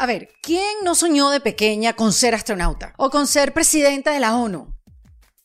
A ver, ¿quién no soñó de pequeña con ser astronauta? ¿O con ser presidenta de la ONU?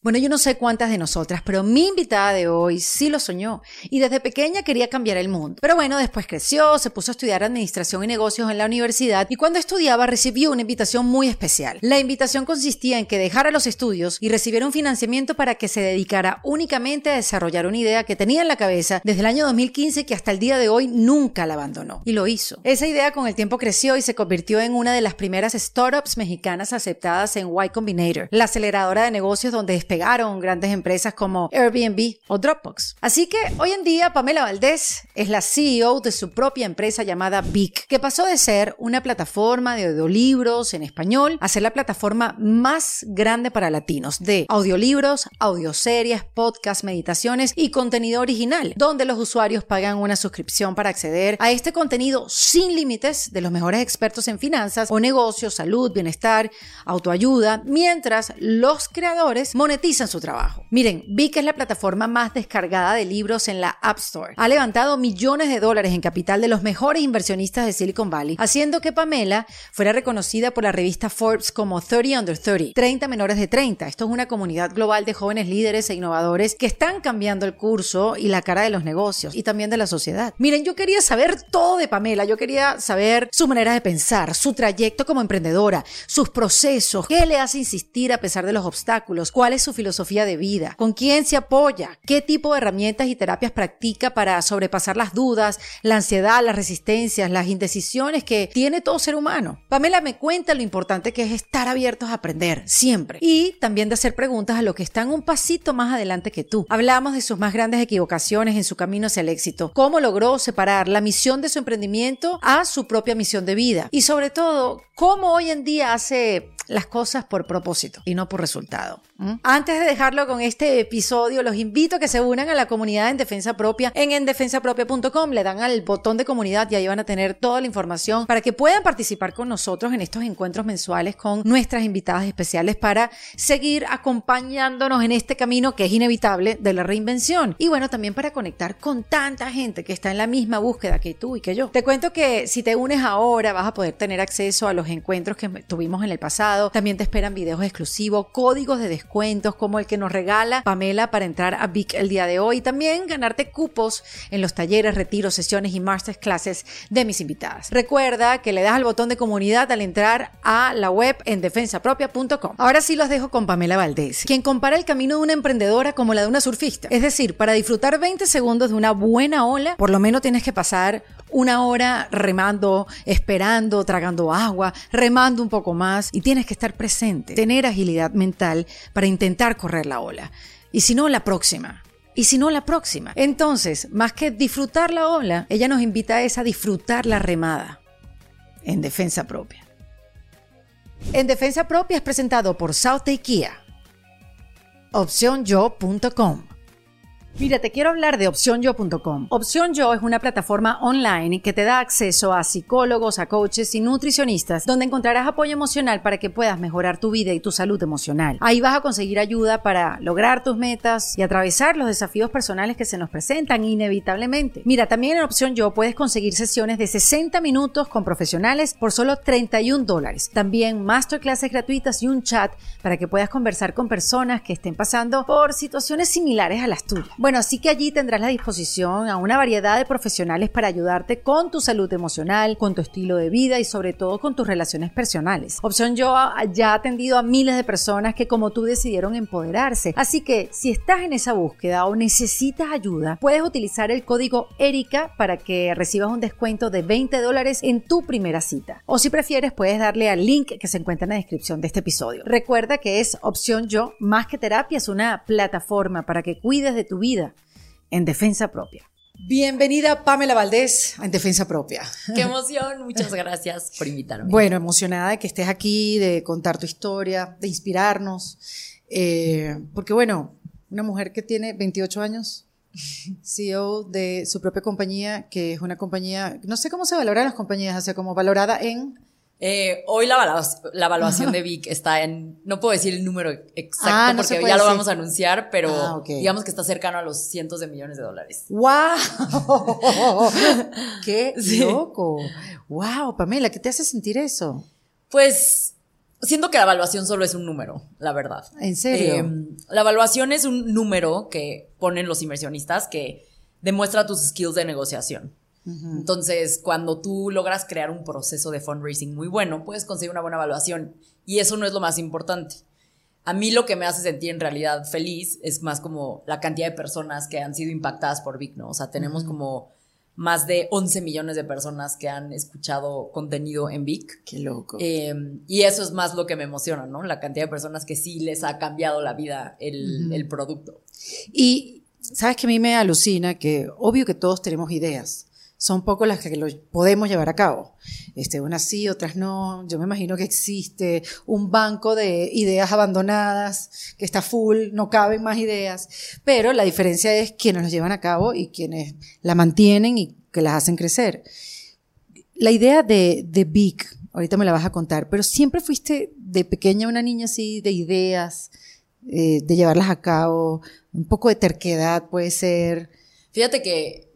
Bueno, yo no sé cuántas de nosotras, pero mi invitada de hoy sí lo soñó y desde pequeña quería cambiar el mundo. Pero bueno, después creció, se puso a estudiar administración y negocios en la universidad y cuando estudiaba recibió una invitación muy especial. La invitación consistía en que dejara los estudios y recibiera un financiamiento para que se dedicara únicamente a desarrollar una idea que tenía en la cabeza desde el año 2015 que hasta el día de hoy nunca la abandonó. Y lo hizo. Esa idea con el tiempo creció y se convirtió en una de las primeras startups mexicanas aceptadas en Y Combinator, la aceleradora de negocios donde pegaron grandes empresas como Airbnb o Dropbox. Así que hoy en día Pamela Valdés es la CEO de su propia empresa llamada Vic, que pasó de ser una plataforma de audiolibros en español a ser la plataforma más grande para latinos de audiolibros, audioseries, podcasts, meditaciones y contenido original, donde los usuarios pagan una suscripción para acceder a este contenido sin límites de los mejores expertos en finanzas o negocios, salud, bienestar, autoayuda, mientras los creadores monetizan su trabajo. Miren, Vic es la plataforma más descargada de libros en la App Store. Ha levantado millones de dólares en capital de los mejores inversionistas de Silicon Valley, haciendo que Pamela fuera reconocida por la revista Forbes como 30 Under 30, 30 menores de 30. Esto es una comunidad global de jóvenes líderes e innovadores que están cambiando el curso y la cara de los negocios y también de la sociedad. Miren, yo quería saber todo de Pamela, yo quería saber su manera de pensar, su trayecto como emprendedora, sus procesos, qué le hace insistir a pesar de los obstáculos, cuál es su filosofía de vida, con quién se apoya, qué tipo de herramientas y terapias practica para sobrepasar las dudas, la ansiedad, las resistencias, las indecisiones que tiene todo ser humano. Pamela me cuenta lo importante que es estar abiertos a aprender, siempre, y también de hacer preguntas a los que están un pasito más adelante que tú. Hablamos de sus más grandes equivocaciones en su camino hacia el éxito, cómo logró separar la misión de su emprendimiento a su propia misión de vida y sobre todo, cómo hoy en día hace las cosas por propósito y no por resultado. Antes de dejarlo con este episodio, los invito a que se unan a la comunidad en Defensa Propia en endefensapropia.com. Le dan al botón de comunidad y ahí van a tener toda la información para que puedan participar con nosotros en estos encuentros mensuales con nuestras invitadas especiales para seguir acompañándonos en este camino que es inevitable de la reinvención. Y bueno, también para conectar con tanta gente que está en la misma búsqueda que tú y que yo. Te cuento que si te unes ahora vas a poder tener acceso a los encuentros que tuvimos en el pasado. También te esperan videos exclusivos, códigos de descuentos como el que nos regala Pamela para entrar a Vic el día de hoy. También ganarte cupos en los talleres, retiros, sesiones y masterclasses de mis invitadas. Recuerda que le das al botón de comunidad al entrar a la web en defensapropia.com. Ahora sí los dejo con Pamela Valdés, quien compara el camino de una emprendedora como la de una surfista. Es decir, para disfrutar 20 segundos de una buena ola, por lo menos tienes que pasar una hora remando, esperando, tragando agua, remando un poco más y tienes que estar presente, tener agilidad mental para intentar correr la ola. Y si no, la próxima. Y si no, la próxima. Entonces, más que disfrutar la ola, ella nos invita a, esa disfrutar la remada en defensa propia. En defensa propia es presentado por South Kia. OpciónYo.com Mira, te quiero hablar de OpciónYo.com. Opción Yo es una plataforma online que te da acceso a psicólogos, a coaches y nutricionistas, donde encontrarás apoyo emocional para que puedas mejorar tu vida y tu salud emocional. Ahí vas a conseguir ayuda para lograr tus metas y atravesar los desafíos personales que se nos presentan inevitablemente. Mira, también en Opción Yo puedes conseguir sesiones de 60 minutos con profesionales por solo 31 dólares. También masterclasses gratuitas y un chat para que puedas conversar con personas que estén pasando por situaciones similares a las tuyas. Bueno, así que allí tendrás la disposición a una variedad de profesionales para ayudarte con tu salud emocional, con tu estilo de vida y sobre todo con tus relaciones personales. Opción Yo ya ha atendido a miles de personas que como tú decidieron empoderarse. Así que si estás en esa búsqueda o necesitas ayuda, puedes utilizar el código ERICA para que recibas un descuento de 20 dólares en tu primera cita. O si prefieres, puedes darle al link que se encuentra en la descripción de este episodio. Recuerda que es Opción Yo más que terapia, es una plataforma para que cuides de tu vida en defensa propia. Bienvenida Pamela Valdés en Defensa Propia. Qué emoción, muchas gracias por invitarme. Bueno, emocionada de que estés aquí, de contar tu historia, de inspirarnos, eh, porque bueno, una mujer que tiene 28 años, CEO de su propia compañía, que es una compañía, no sé cómo se valora las compañías, o sea, como valorada en Eh, hoy la, evaluación, la evaluación de Vic está en, no puedo decir el número exacto Ah, no porque ya lo vamos a anunciar, pero Ah, digamos que está cercano a los cientos de millones de dólares. ¡Wow! ¡Qué Sí. loco! ¡Wow, Pamela! ¿Qué te hace sentir eso? Pues siento que la evaluación solo es un número, la verdad. ¿En serio? Eh, la evaluación es un número que ponen los inversionistas que demuestra tus skills de negociación. Entonces, cuando tú logras crear un proceso de fundraising muy bueno, puedes conseguir una buena evaluación. Y eso no es lo más importante. A mí lo que me hace sentir en realidad feliz es más como la cantidad de personas que han sido impactadas por Vic, ¿no? O sea, tenemos como más de 11 millones de personas que han escuchado contenido en Vic. ¡Qué loco! Eh, y eso es más lo que me emociona, ¿no? La cantidad de personas que sí les ha cambiado la vida el, el producto. Y sabes que a mí me alucina que obvio que todos tenemos ideas. Son pocos las que lo podemos llevar a cabo. Este, unas sí, otras no. Yo me imagino que existe un banco de ideas abandonadas que está full, no caben más ideas. Pero la diferencia es quienes las llevan a cabo y quienes la mantienen y que las hacen crecer. La idea de, de Vic, ahorita me la vas a contar, pero siempre fuiste de pequeña una niña así de ideas, eh, de llevarlas a cabo, un poco de terquedad puede ser. Fíjate que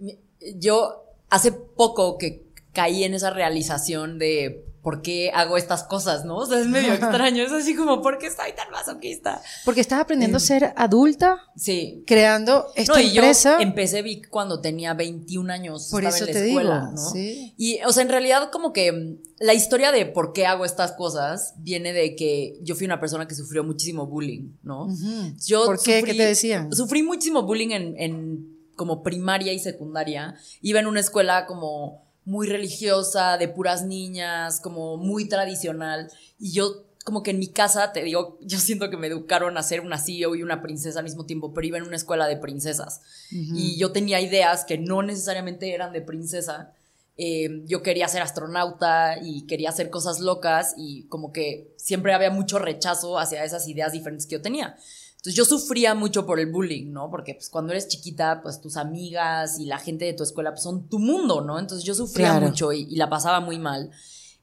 yo hace poco que caí en esa realización de por qué hago estas cosas, ¿no? O sea, es medio extraño. Es así como, ¿por qué soy tan masoquista? Porque estás aprendiendo a ser adulta, Sí. creando esta No, y empresa. yo empecé Vic cuando tenía 21 años. Por estaba eso en la te escuela, digo, ¿no? sí. Y, o sea, en realidad, como que mm, la historia de por qué hago estas cosas viene de que yo fui una persona que sufrió muchísimo bullying, ¿no? Yo ¿Por qué? ¿Qué te decían? Sufrí muchísimo bullying en, en como primaria y secundaria. Iba en una escuela como muy religiosa, de puras niñas, como muy tradicional. Y yo, como que en mi casa, te digo, yo siento que me educaron a ser una CEO y una princesa al mismo tiempo, pero iba en una escuela de princesas. Y yo tenía ideas que no necesariamente eran de princesa. Eh, yo quería ser astronauta y quería hacer cosas locas y como que siempre había mucho rechazo hacia esas ideas diferentes que yo tenía. Entonces yo sufría mucho por el bullying, ¿no? Porque pues cuando eres chiquita, pues tus amigas y la gente de tu escuela pues, son tu mundo, ¿no? Entonces yo sufría Claro. mucho y, y la pasaba muy mal.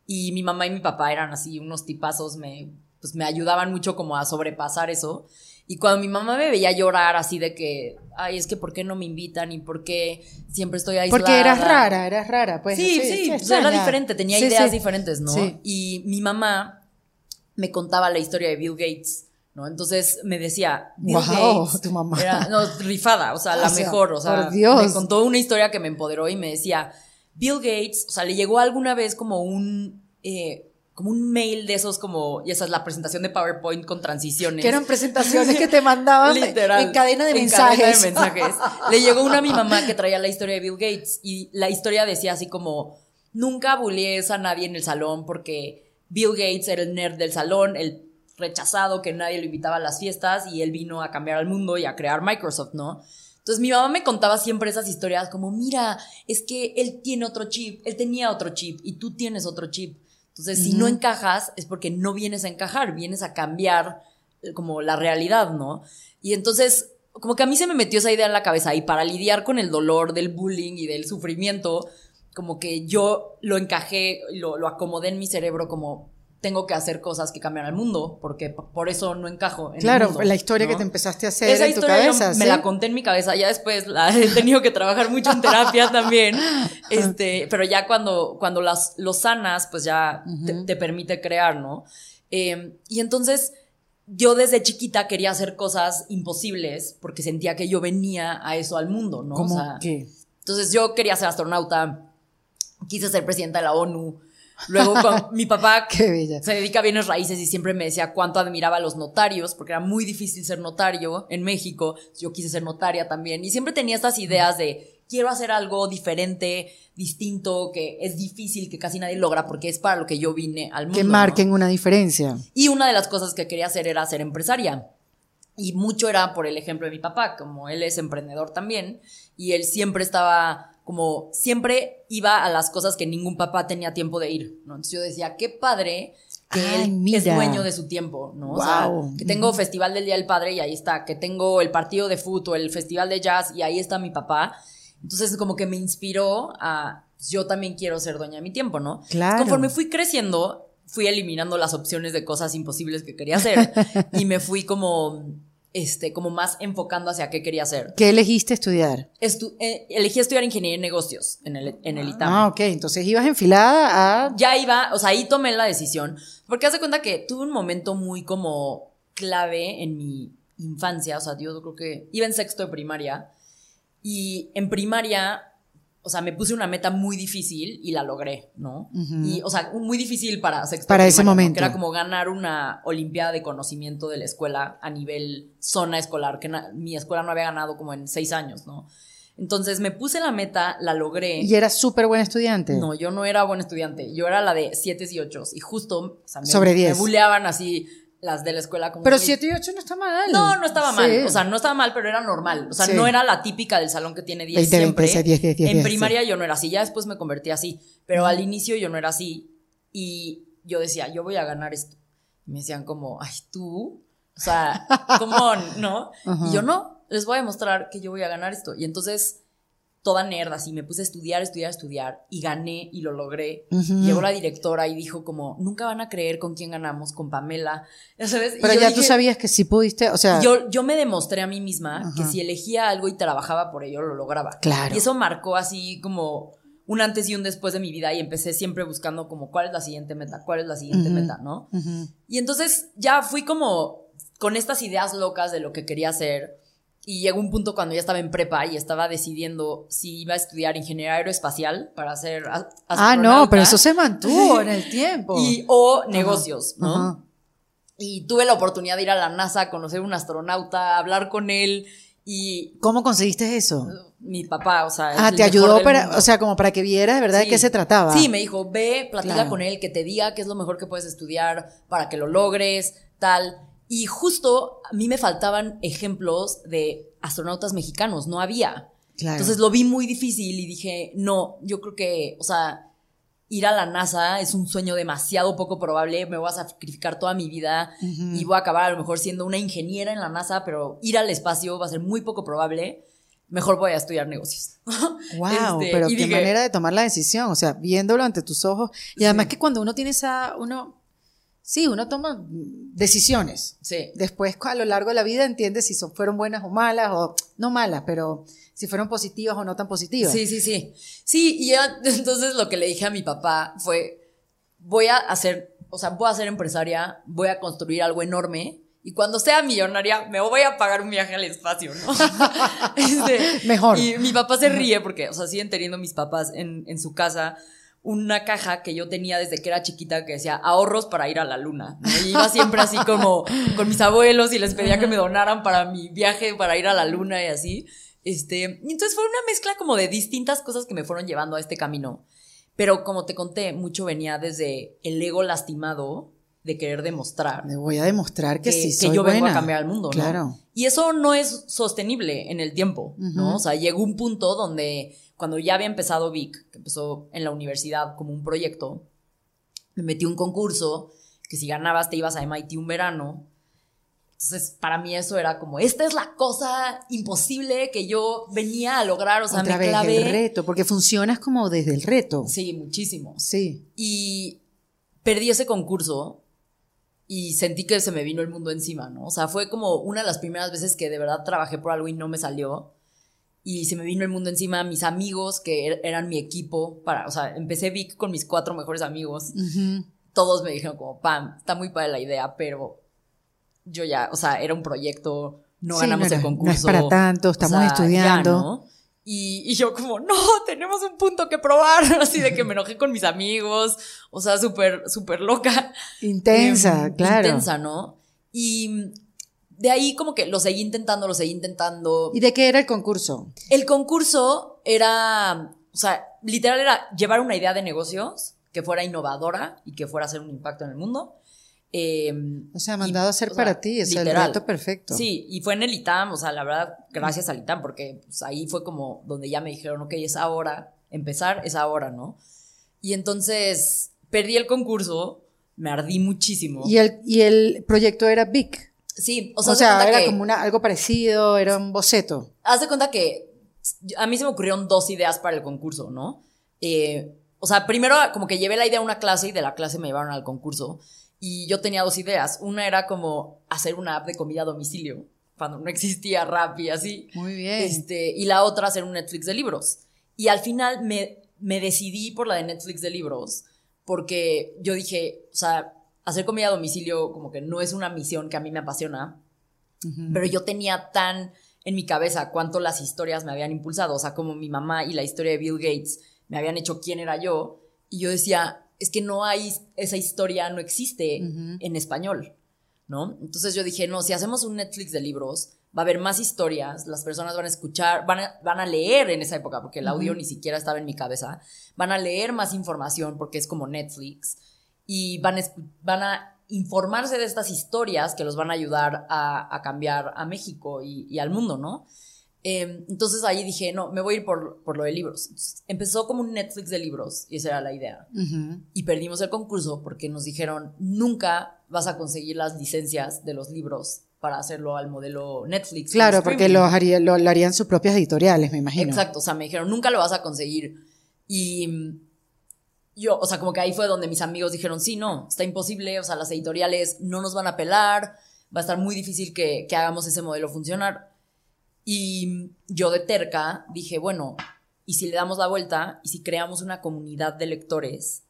Y mi mamá y mi papá eran así unos tipazos, me, pues me ayudaban mucho como a sobrepasar eso. Y cuando mi mamá me veía llorar así de que, ay, es que ¿por qué no me invitan? ¿Y por qué siempre estoy aislada? Porque eras rara, eras rara, pues. Sí, así, sí, pues era diferente, tenía Sí, ideas sí. diferentes, ¿no? Sí. Y mi mamá me contaba la historia de Bill Gates, ¿no? Entonces me decía, Bill Gates tu mamá. era no, rifada, o sea, la O sea, mejor, o sea, por Dios. me contó una historia que me empoderó y me decía, Bill Gates, o sea, le llegó alguna vez como un eh, como un mail de esos como, y esa es la presentación de PowerPoint con transiciones. Que eran presentaciones que te mandaban Literal. en cadena de En mensajes. cadena de mensajes. Le llegó una a mi mamá que traía la historia de Bill Gates y la historia decía así como, nunca bullies a nadie en el salón porque Bill Gates era el nerd del salón, el rechazado que nadie lo invitaba a las fiestas y él vino a cambiar al mundo y a crear Microsoft, ¿no? Entonces mi mamá me contaba siempre esas historias como, mira, es que él tiene otro chip, él tenía otro chip y tú tienes otro chip. Entonces, si no encajas es porque no vienes a encajar, vienes a cambiar eh, como la realidad, ¿no? Y entonces, como que a mí se me metió esa idea en la cabeza y para lidiar con el dolor del bullying y del sufrimiento, como que yo lo encajé, lo, lo acomodé en mi cerebro como tengo que hacer cosas que cambian al mundo, porque por eso no encajo en Claro, el mundo, la historia ¿no? que te empezaste a hacer Esa en tu cabeza. me ¿sí? la conté en mi cabeza, ya después la he tenido que trabajar mucho en terapia también, este, pero ya cuando, cuando las, lo sanas, pues ya te, te permite crear, ¿no? Eh, y entonces yo desde chiquita quería hacer cosas imposibles porque sentía que yo venía a eso al mundo, ¿no? O ¿Cómo sea, qué? entonces yo quería ser astronauta, quise ser presidenta de la ONU. Luego con mi papá se dedica a bienes raíces y siempre me decía cuánto admiraba a los notarios, porque era muy difícil ser notario en México. Yo quise ser notaria también. Y siempre tenía estas ideas de quiero hacer algo diferente, distinto, que es difícil, que casi nadie logra, porque es para lo que yo vine al mundo. Que ¿no? marquen una diferencia. Y una de las cosas que quería hacer era ser empresaria. Y mucho era por el ejemplo de mi papá, como él es emprendedor también, y él siempre estaba como, siempre iba a las cosas que ningún papá tenía tiempo de ir, ¿no? Entonces yo decía, qué padre que Ay, él mira. es dueño de su tiempo, ¿no? O sea, que tengo Festival del Día del Padre y ahí está, que tengo el partido de fútbol, el Festival de Jazz y ahí está mi papá. Entonces como que me inspiró a, yo también quiero ser dueña de mi tiempo, ¿no? Claro. Conforme fui creciendo, fui eliminando las opciones de cosas imposibles que quería hacer y me fui como, este, como más enfocando hacia qué quería hacer. ¿Qué elegiste estudiar? Estu- eh, elegí estudiar ingeniería en negocios en el, en el ITAM. Ah, ok. Entonces ibas enfilada a... ya iba, o sea, ahí tomé la decisión, porque haz de cuenta que tuve un momento muy como clave en mi infancia, o sea, yo creo que iba en sexto de primaria y en primaria, o sea, me puse una meta muy difícil y la logré, ¿no? Y, o sea, muy difícil para sexto. Para ese momento. Que era como ganar una olimpiada de conocimiento de la escuela a nivel zona escolar, que mi escuela no había ganado como en seis años, ¿no? Entonces me puse la meta, la logré. Y eras súper buen estudiante. No, yo no era buen estudiante. Yo era la de 7 y 8 y justo o sea, me, Sobre 10. me buleaban así las de la escuela como Pero muy- 7 y 8 no está mal. No, no estaba mal. Sí. O sea, no estaba mal, pero era normal. O sea, Sí. no era la típica del salón que tiene 10 20, siempre. 20, 10, 10, 10, en 10, primaria yo no era así. Ya después me convertí así. Pero al inicio yo no era así. Y yo decía, yo voy a ganar esto. Y me decían como, ay, tú. O sea, ¿cómo no? Ajá. Y yo no, les voy a demostrar que yo voy a ganar esto. Y entonces, toda nerd así, me puse a estudiar, estudiar, estudiar. Y gané y lo logré. Llegó la directora y dijo como, nunca van a creer con quién ganamos, con Pamela. Ya sabes. Y Pero ya tú sabías que sí pudiste, o sea... yo, yo me demostré a mí misma que si elegía algo y trabajaba por ello, lo lograba. Claro. Y eso marcó así como un antes y un después de mi vida y empecé siempre buscando como cuál es la siguiente meta, cuál es la siguiente meta, ¿no? Y entonces ya fui como con estas ideas locas de lo que quería hacer. Y llegó un punto cuando ya estaba en prepa y estaba decidiendo si iba a estudiar ingeniería aeroespacial para ser a- Ah, no, pero eso se mantuvo en el tiempo. y o negocios, ¿no? Ajá. Y tuve la oportunidad de ir a la NASA, a conocer un astronauta, hablar con él y ¿Cómo conseguiste eso? mi papá, o sea, Ah, te ayudó para, mundo. o sea, como para que vieras de verdad de qué se trataba. Sí, me dijo, ve, platica Claro. con él, que te diga qué es lo mejor que puedes estudiar para que lo logres, tal. Y justo a mí me faltaban ejemplos de astronautas mexicanos, no había. Claro. Entonces lo vi muy difícil y dije, no, yo creo que, o sea, ir a la NASA es un sueño demasiado poco probable, me voy a sacrificar toda mi vida y voy a acabar a lo mejor siendo una ingeniera en la NASA, pero ir al espacio va a ser muy poco probable, mejor voy a estudiar negocios. Wow, Este, pero qué dije- manera de tomar la decisión, o sea, viéndolo ante tus ojos. Y además que cuando uno tiene esa, uno, sí, uno toma decisiones. Sí. Después, a lo largo de la vida, entiendes si son, fueron buenas o malas, o no malas, pero si fueron positivas o no tan positivas. Sí, sí, sí. Sí, y ya, entonces lo que le dije a mi papá fue, voy a hacer, o sea, voy a ser empresaria, voy a construir algo enorme. Y cuando sea millonaria, me voy a pagar un viaje al espacio, ¿no? Este, Mejor. Y mi papá se ríe porque, o sea, siguen teniendo mis papás en, en su casa una caja que yo tenía desde que era chiquita que decía ahorros para ir a la luna. Y iba siempre así como con mis abuelos y les pedía que me donaran para mi viaje para ir a la luna y así. Este, y entonces fue una mezcla como de distintas cosas que me fueron llevando a este camino. Pero como te conté, mucho venía desde el ego lastimado de querer demostrar Le voy a demostrar que, que, sí que soy yo vengo buena. a cambiar el mundo, ¿no? Claro. Y eso no es sostenible en el tiempo, ¿no? Ujú. O sea, llegó un punto donde cuando ya había empezado Vic, que empezó en la universidad como un proyecto, me metí a un concurso que si ganabas te ibas a MIT un verano. Entonces, para mí eso era como, esta es la cosa imposible que yo venía a lograr, o sea, Otra me vez clavé. el reto, porque funcionas como desde el reto. Sí, muchísimo. Sí. Y perdí ese concurso y sentí que se me vino el mundo encima, ¿no? O sea, fue como una de las primeras veces que de verdad trabajé por algo y no me salió. Y se me vino el mundo encima, mis amigos que er- eran mi equipo, para, o sea, empecé Vic con mis cuatro mejores amigos. Todos me dijeron como, Pam, está muy padre la idea, pero yo ya, o sea, era un proyecto, no Sí, ganamos no era- el no es concurso. para tanto, estamos estudiando. ¿no? Y, y yo como, no, tenemos un punto que probar, así de que me enojé con mis amigos, o sea, súper, súper loca. Intensa, Em, claro. Intensa, ¿no? Y de ahí como que lo seguí intentando, lo seguí intentando. ¿Y de qué era el concurso? El concurso era, o sea, literal era llevar una idea de negocios que fuera innovadora y que fuera a hacer un impacto en el mundo. Em, O sea, y, mandado a hacer o sea, para ti, es el reto perfecto. Sí, y fue en el ITAM, o sea, la verdad, gracias al ITAM, porque pues, ahí fue como donde ya me dijeron, ok, es ahora, empezar es ahora, ¿no? Y entonces perdí el concurso, me ardí muchísimo. Y el, y el proyecto era Big. sí, o O sea, de sea, era que- como una, algo parecido, era un boceto. Haz de cuenta que a mí se me ocurrieron dos ideas para el concurso, ¿no? Eh, o o sea, primero como que llevé la idea a una clase y de la clase me llevaron al concurso. Y yo tenía dos ideas. Una era como hacer una app de comida a domicilio, cuando no existía rap y así. Muy bien. Este, y la otra hacer un Netflix de libros. Y al final me, me decidí por la de Netflix de libros, porque yo dije, o sea, hacer comida a domicilio como que no es una misión que a mí me apasiona, pero yo tenía tan en mi cabeza cuánto las historias me habían impulsado, o sea, como mi mamá y la historia de Bill Gates me habían hecho quién era yo, y yo decía, es que no hay, esa historia no existe en español, ¿no? Entonces yo dije, no, si hacemos un Netflix de libros, va a haber más historias, las personas van a escuchar, van a, van a leer en esa época, porque el audio ni siquiera estaba en mi cabeza, van a leer más información porque es como Netflix, y van a, van a informarse de estas historias que los van a ayudar a, cambiar a México y, al mundo, ¿no? Em, entonces ahí dije, no, me voy a ir por, por lo de libros. empezó como un Netflix de libros y esa era la idea. Y perdimos el concurso porque nos dijeron, nunca vas a conseguir las licencias de los libros para hacerlo al modelo Netflix. Claro, porque lo, haría, lo, harían sus propias editoriales, me imagino. Exacto, o sea, me dijeron, nunca lo vas a conseguir. Y yo, o sea, como que ahí fue donde mis amigos dijeron, sí, no, está imposible, o sea, las editoriales no nos van a pelar, va a estar muy difícil que, que hagamos ese modelo funcionar. Y yo de terca dije, bueno, ¿y si le damos la vuelta y si creamos una comunidad de lectores?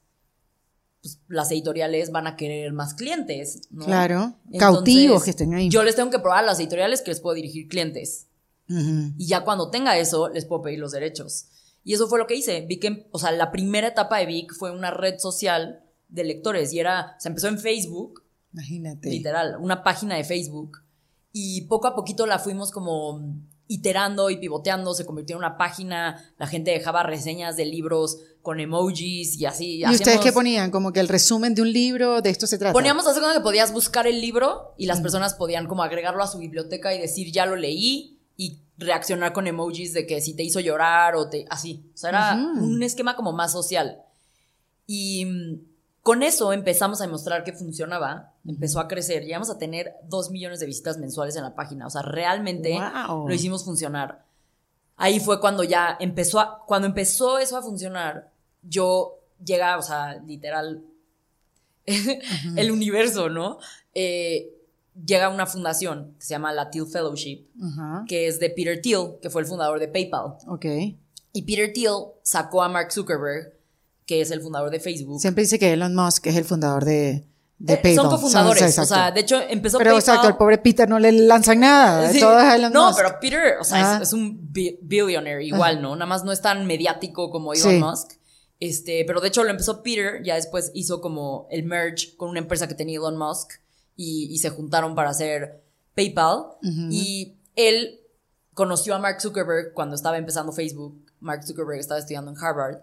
Pues las editoriales van a querer más clientes, ¿no? Claro, cautivos que estén ahí. Yo les tengo que probar a las editoriales que les puedo dirigir clientes. Y ya cuando tenga eso, les puedo pedir los derechos. Y eso fue lo que hice. Vi que, o sea, la primera etapa de Vic fue una red social de lectores y era, se empezó en Facebook. Imagínate. Literal, una página de Facebook. Y poco a poquito la fuimos como iterando y pivoteando, se convirtió en una página, la gente dejaba reseñas de libros con emojis y así. ¿Y ustedes qué ponían? Como que el resumen de un libro, de esto se trata. Poníamos hace cuando que podías buscar el libro y las personas podían como agregarlo a su biblioteca y decir, ya lo leí y reaccionar con emojis de que si te hizo llorar o te así. O sea, era un esquema como más social. Y mm, con eso empezamos a demostrar que funcionaba, empezó a crecer, llegamos a tener dos millones de visitas mensuales en la página, o sea, realmente lo hicimos funcionar. Ahí fue cuando ya empezó a, cuando empezó eso a funcionar, yo llega, o sea, literal, el universo, ¿no? Eh, llega una fundación que se llama la Thiel Fellowship, que es de Peter Thiel, que fue el fundador de PayPal. Ok. Y Peter Thiel sacó a Mark Zuckerberg, que es el fundador de Facebook. Siempre dice que Elon Musk es el fundador de, de eh, PayPal. Son cofundadores, o sea, de hecho empezó pero, exacto, el pobre Peter no le lanzan nada, todo es Elon no, Musk. pero Peter, o sea, es, un billionaire igual, ¿no? Nada más no es tan mediático como Elon Musk. Este, pero de hecho lo empezó Peter, ya después hizo como el merge con una empresa que tenía Elon Musk y, se juntaron para hacer PayPal. Y él conoció a Mark Zuckerberg cuando estaba empezando Facebook. Mark Zuckerberg estaba estudiando en Harvard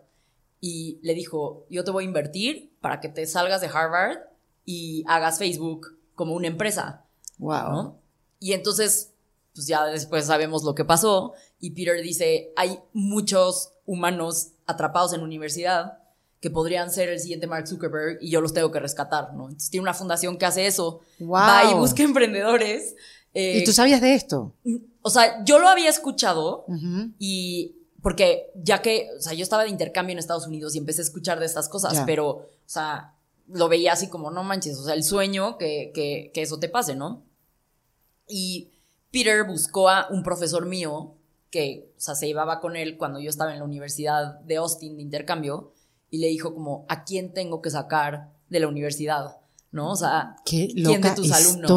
y le dijo, yo te voy a invertir para que te salgas de Harvard y hagas Facebook como una empresa. Wow. Y entonces, pues ya después sabemos lo que pasó y Peter dice, hay muchos humanos atrapados en universidad que podrían ser el siguiente Mark Zuckerberg y yo los tengo que rescatar, ¿no? Entonces tiene una fundación que hace eso. Wow. Va y busca emprendedores. Eh, ¿Y tú sabías de esto? O sea, yo lo había escuchado y porque ya que, o sea, yo estaba de intercambio en Estados Unidos y empecé a escuchar de estas cosas, pero, o sea, lo veía así como, no manches, o sea, el sueño que, que, que eso te pase, ¿no? Y Peter buscó a un profesor mío que, o sea, se llevaba con él cuando yo estaba en la Universidad de Austin de intercambio y le dijo como, ¿a quién tengo que sacar de la universidad? ¿No? O sea, ¿quién de tus alumnos?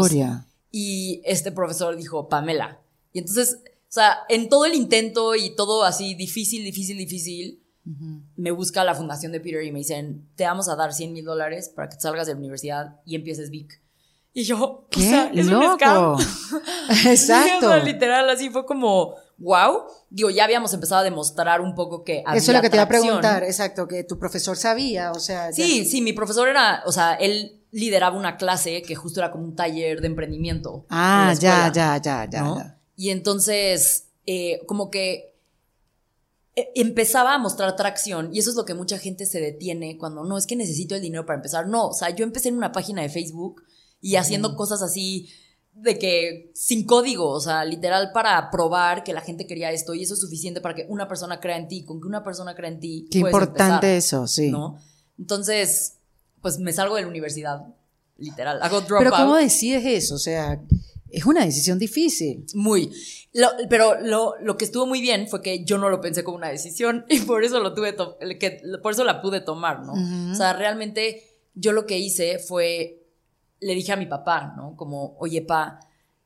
Y este profesor dijo, Pamela. Y entonces, o sea, en todo el intento y todo así difícil, difícil, difícil, me busca la fundación de Peter y me dicen, te vamos a dar 100 mil dólares para que salgas de la universidad y empieces Vic. Y yo, ¿Qué? O sea, es loco. Exacto. literal, así fue como, wow. Digo, ya habíamos empezado a demostrar un poco que había Eso es lo que te iba a preguntar, exacto, que tu profesor sabía, o sea. Sí, sí, mi profesor era, o sea, él lideraba una clase que justo era como un taller de emprendimiento. Ah, ya, ya, ya, ya, Y entonces, eh, como que eh, empezaba a mostrar tracción y eso es lo que mucha gente se detiene cuando no es que necesito el dinero para empezar. No, o sea, yo empecé en una página de Facebook y haciendo cosas así de que sin código, o sea, literal para probar que la gente quería esto y eso es suficiente para que una persona crea en ti, con que una persona crea en ti. Qué importante eso, sí. ¿no? Entonces, pues me salgo de la universidad, literal, hago drop Pero ¿cómo decides eso? O sea, es una decisión difícil. Muy. pero lo, que estuvo muy bien fue que yo no lo pensé como una decisión y por eso lo tuve, que, por eso la pude tomar, ¿no? O sea, realmente yo lo que hice fue le dije a mi papá, ¿no? Como, oye, pa,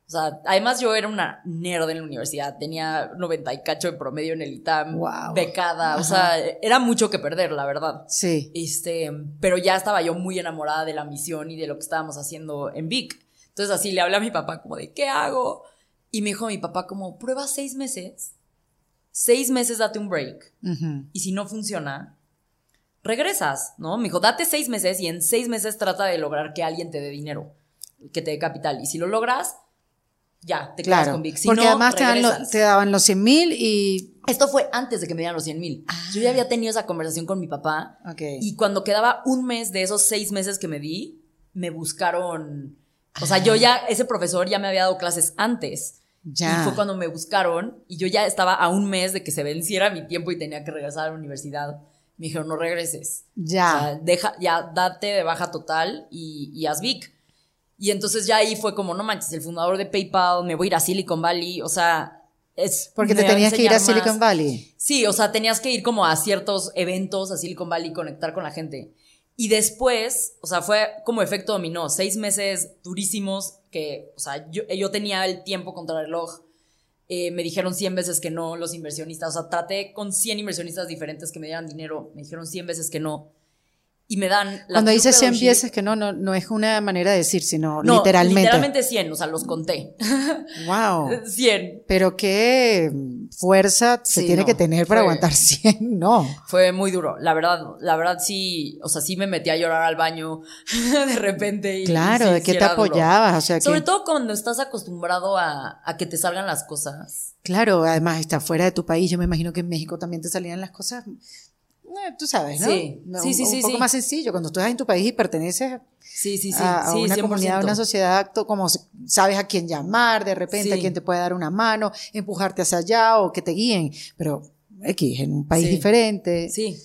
o sea, además yo era una nerd en la universidad, tenía 90 y cacho de promedio en el ITAM, becada, o sea, era mucho que perder, la verdad. Sí. Este, pero ya estaba yo muy enamorada de la misión y de lo que estábamos haciendo en Vic. Entonces así le hablé a mi papá como de, ¿qué hago? Y me dijo mi papá como, prueba seis meses, seis meses date un break. Y si no funciona, regresas, ¿no? Me dijo, date seis meses y en seis meses trata de lograr que alguien te dé dinero, que te dé capital. Y si lo logras, ya, te quedas con Vic. Si porque además te, daban los 100 mil y... Esto fue antes de que me dieran los 100 mil. Yo ya había tenido esa conversación con mi papá. Y cuando quedaba un mes de esos seis meses que me di, me buscaron... O sea, yo ya, ese profesor ya me había dado clases antes. Ya. Y fue cuando me buscaron y yo ya estaba a un mes de que se venciera mi tiempo y tenía que regresar a la universidad me dijeron, no regreses. Ya. O sea, deja, ya date de baja total y, y haz Vic. Y entonces ya ahí fue como, no manches, el fundador de PayPal, me voy a ir a Silicon Valley, o sea, es... Porque te tenías que ir a Silicon Valley. Sí, o sea, tenías que ir como a ciertos eventos a Silicon Valley y conectar con la gente. Y después, o sea, fue como efecto dominó, seis meses durísimos que, o sea, yo, yo tenía el tiempo contra el reloj eh, me dijeron 100 veces que no los inversionistas. O sea, traté con 100 inversionistas diferentes que me dieran dinero. Me dijeron 100 veces que no y me dan... Cuando dices 100 veces que no, no, no es una manera de decir, sino literalmente. literalmente 100, o sea, los conté. Wow. 100. Pero qué fuerza se tiene que tener para aguantar 100, no. Fue muy duro, la verdad, la verdad sí, o sea, sí me metí a llorar al baño de repente. Y, claro, ¿de qué te apoyabas? O sea, Sobre todo cuando estás acostumbrado a, a que te salgan las cosas. Claro, además está fuera de tu país, yo me imagino que en México también te salían las cosas eh, tú sabes, ¿no? Sí, sí, sí. Un, un poco más sencillo. Cuando tú estás en tu país y perteneces sí, sí, sí. a, una comunidad, a una sociedad, como sabes a quién llamar, de repente a quién te puede dar una mano, empujarte hacia allá o que te guíen. Pero X, en un país diferente. Sí,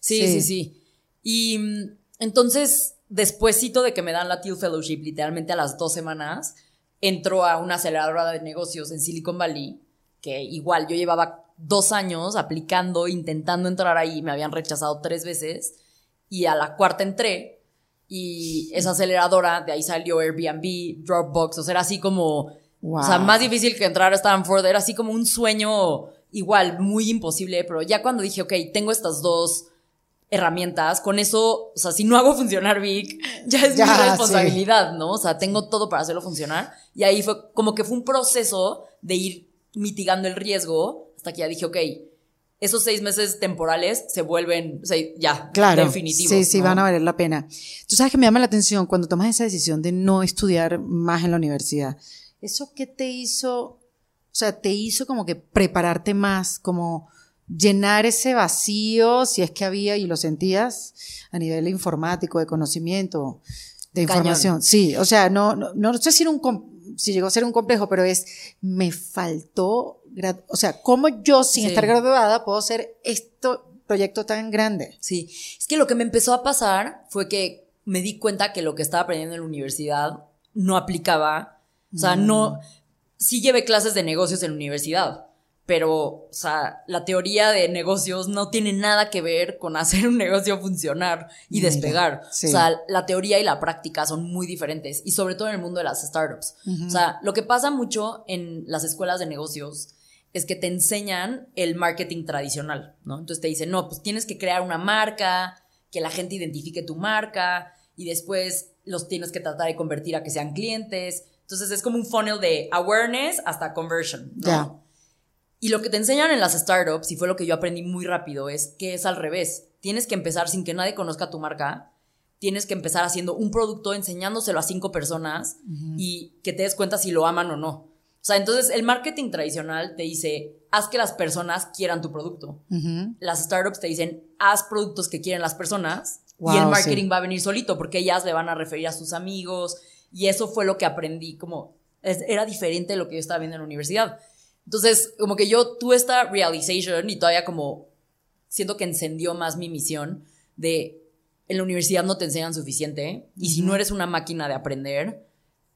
sí, sí, sí. Y mm, entonces, despuésito de que me dan la Teal Fellowship, literalmente a las dos semanas, entro a una aceleradora de negocios en Silicon Valley, que igual yo llevaba dos años aplicando, intentando entrar ahí, me habían rechazado tres veces y a la cuarta entré y esa aceleradora, de ahí salió Airbnb, Dropbox, o sea, era así como, o sea, más difícil que entrar a Stanford, era así como un sueño igual, muy imposible, pero ya cuando dije, ok, tengo estas dos herramientas, con eso, o sea, si no hago funcionar Vic, ya es mi responsabilidad, ¿no? O sea, tengo todo para hacerlo funcionar. Y ahí fue como que fue un proceso de ir mitigando el riesgo hasta que ya dije, ok, esos seis meses temporales se vuelven, o sea, ya, claro, definitivos. Sí, sí, van a valer la pena. Tú sabes que me llama la atención cuando tomas esa decisión de no estudiar más en la universidad. ¿Eso qué te hizo? O sea, te hizo como que prepararte más, como llenar ese vacío, si es que había y lo sentías a nivel informático, de conocimiento, de información. Sí, o sea, no, no, no sé si, era un, si llegó a ser un complejo, pero es, me faltó o sea, ¿cómo yo sin estar graduada puedo hacer este proyecto tan grande? Sí, es que lo que me empezó a pasar fue que me di cuenta que lo que estaba aprendiendo en la universidad no aplicaba, o sea, no, mm. sí llevé clases de negocios en la universidad, pero, o sea, la teoría de negocios no tiene nada que ver con hacer un negocio funcionar y despegar. O sea, la teoría y la práctica son muy diferentes y sobre todo en el mundo de las startups. O sea, lo que pasa mucho en las escuelas de negocios es que te enseñan el marketing tradicional, ¿no? Entonces te dicen, no, pues tienes que crear una marca, que la gente identifique tu marca y después los tienes que tratar de convertir a que sean clientes. Entonces es como un funnel de awareness hasta conversion, ¿no? Y lo que te enseñan en las startups, y fue lo que yo aprendí muy rápido, es que es al revés. Tienes que empezar sin que nadie conozca tu marca. Tienes que empezar haciendo un producto, enseñándoselo a cinco personas y que te des cuenta si lo aman o no. O sea, entonces el marketing tradicional te dice, haz que las personas quieran tu producto. Las startups te dicen, haz productos que quieren las personas y el marketing va a venir solito porque ellas le van a referir a sus amigos. Y eso fue lo que aprendí como es- era diferente de lo que yo estaba viendo en la universidad. Entonces, como que yo tuve esta realization y todavía como siento que encendió más mi misión de en la universidad no te enseñan suficiente y si no eres una máquina de aprender,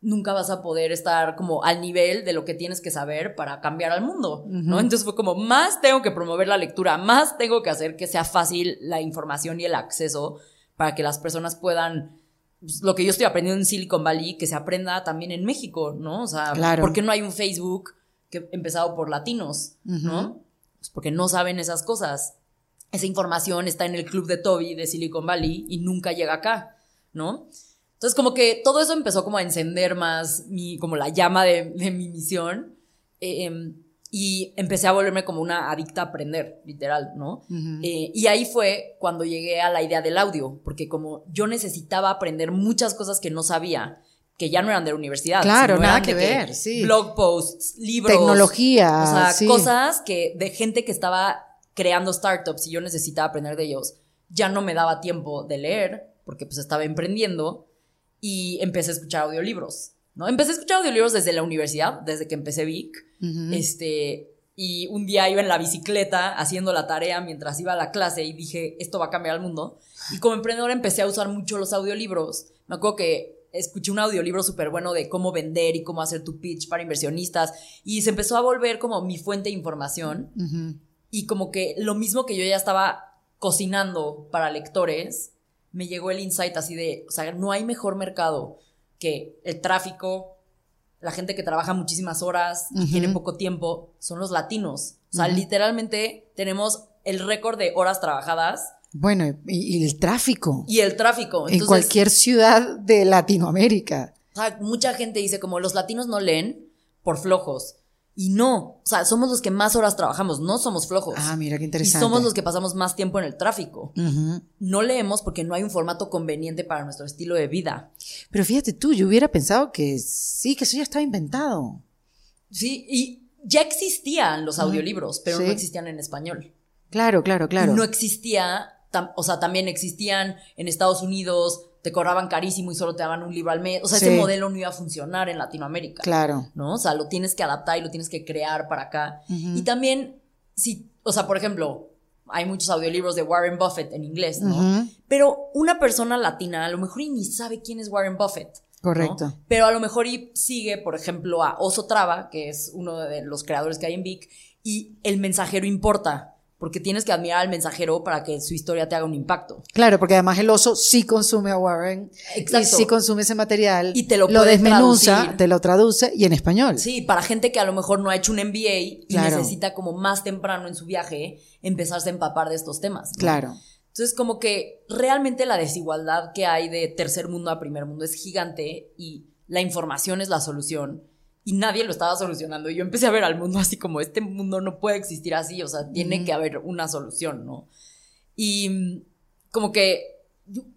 nunca vas a poder estar como al nivel de lo que tienes que saber para cambiar al mundo, ¿no? Entonces fue como, más tengo que promover la lectura, más tengo que hacer que sea fácil la información y el acceso para que las personas puedan, pues, lo que yo estoy aprendiendo en Silicon Valley, que se aprenda también en México, ¿no? O sea, Claro. ¿por qué no hay un Facebook que empezado por latinos, ¿no? Pues porque no saben esas cosas. Esa información está en el club de Toby de Silicon Valley y nunca llega acá, ¿no? Entonces, como que todo eso empezó como a encender más mi, como la llama de, de mi misión. eh, em, y empecé a volverme como una adicta a aprender, literal, ¿no? Eh, y ahí fue cuando llegué a la idea del audio, porque como yo necesitaba aprender muchas cosas que no sabía, que ya no eran de la universidad. Claro, nada que ver, sí. Blog posts, libros. Tecnología, O sea, sí. cosas que de gente que estaba creando startups y yo necesitaba aprender de ellos. Ya no me daba tiempo de leer, porque pues estaba emprendiendo, y empecé a escuchar audiolibros, ¿no? Empecé a escuchar audiolibros desde la universidad, desde que empecé Vic, este, y un día iba en la bicicleta haciendo la tarea mientras iba a la clase y dije, esto va a cambiar el mundo. Y como emprendedora empecé a usar mucho los audiolibros. Me acuerdo que escuché un audiolibro súper bueno de cómo vender y cómo hacer tu pitch para inversionistas y se empezó a volver como mi fuente de información y como que lo mismo que yo ya estaba cocinando para lectores, me llegó el insight así de, o sea, no hay mejor mercado que el tráfico, la gente que trabaja muchísimas horas y tiene poco tiempo, son los latinos. O sea, literalmente tenemos el récord de horas trabajadas Bueno, y, y el tráfico y el tráfico. en cualquier ciudad de Latinoamérica. o sea, mucha gente dice como los latinos no leen por flojos. Y no, o sea, somos los que más horas trabajamos, no somos flojos. Ah, mira qué Y interesante. somos los que pasamos más tiempo en el tráfico. No leemos porque no hay un formato conveniente para nuestro estilo de vida. Pero fíjate tú, yo hubiera pensado que sí, que eso ya estaba inventado. Sí, y ya existían los audiolibros, pero Sí. no existían en español. Claro, claro, claro. Y no existía, o sea, también existían en Estados Unidos, te cobraban carísimo y solo te daban un libro al mes. O sea, Sí. ese modelo no iba a funcionar en Latinoamérica. Claro. ¿no? O sea, lo tienes que adaptar y lo tienes que crear para acá. Y también, si, o sea, por ejemplo, hay muchos audiolibros de Warren Buffett en inglés, ¿no? Pero una persona latina a lo mejor y ni sabe quién es Warren Buffett. ¿no? Correcto. Pero a lo mejor y sigue, por ejemplo, a Oso Traba, que es uno de los creadores que hay en Vic, y el mensajero importa, porque tienes que admirar al mensajero para que su historia te haga un impacto. Claro, porque además el oso sí consume a Warren Exacto. y sí consume ese material Y te lo puede desmenuza, traducir. te lo traduce y en español. Sí, para gente que a lo mejor no ha hecho un MBA y necesita como más temprano en su viaje empezarse a empapar de estos temas. ¿no? Claro. Entonces, como que realmente la desigualdad que hay de tercer mundo a primer mundo es gigante y la información es la solución. Y nadie lo estaba solucionando. Y yo empecé a ver al mundo así como este mundo no puede existir así. O sea, tiene que haber una solución, ¿no? Y mm, como que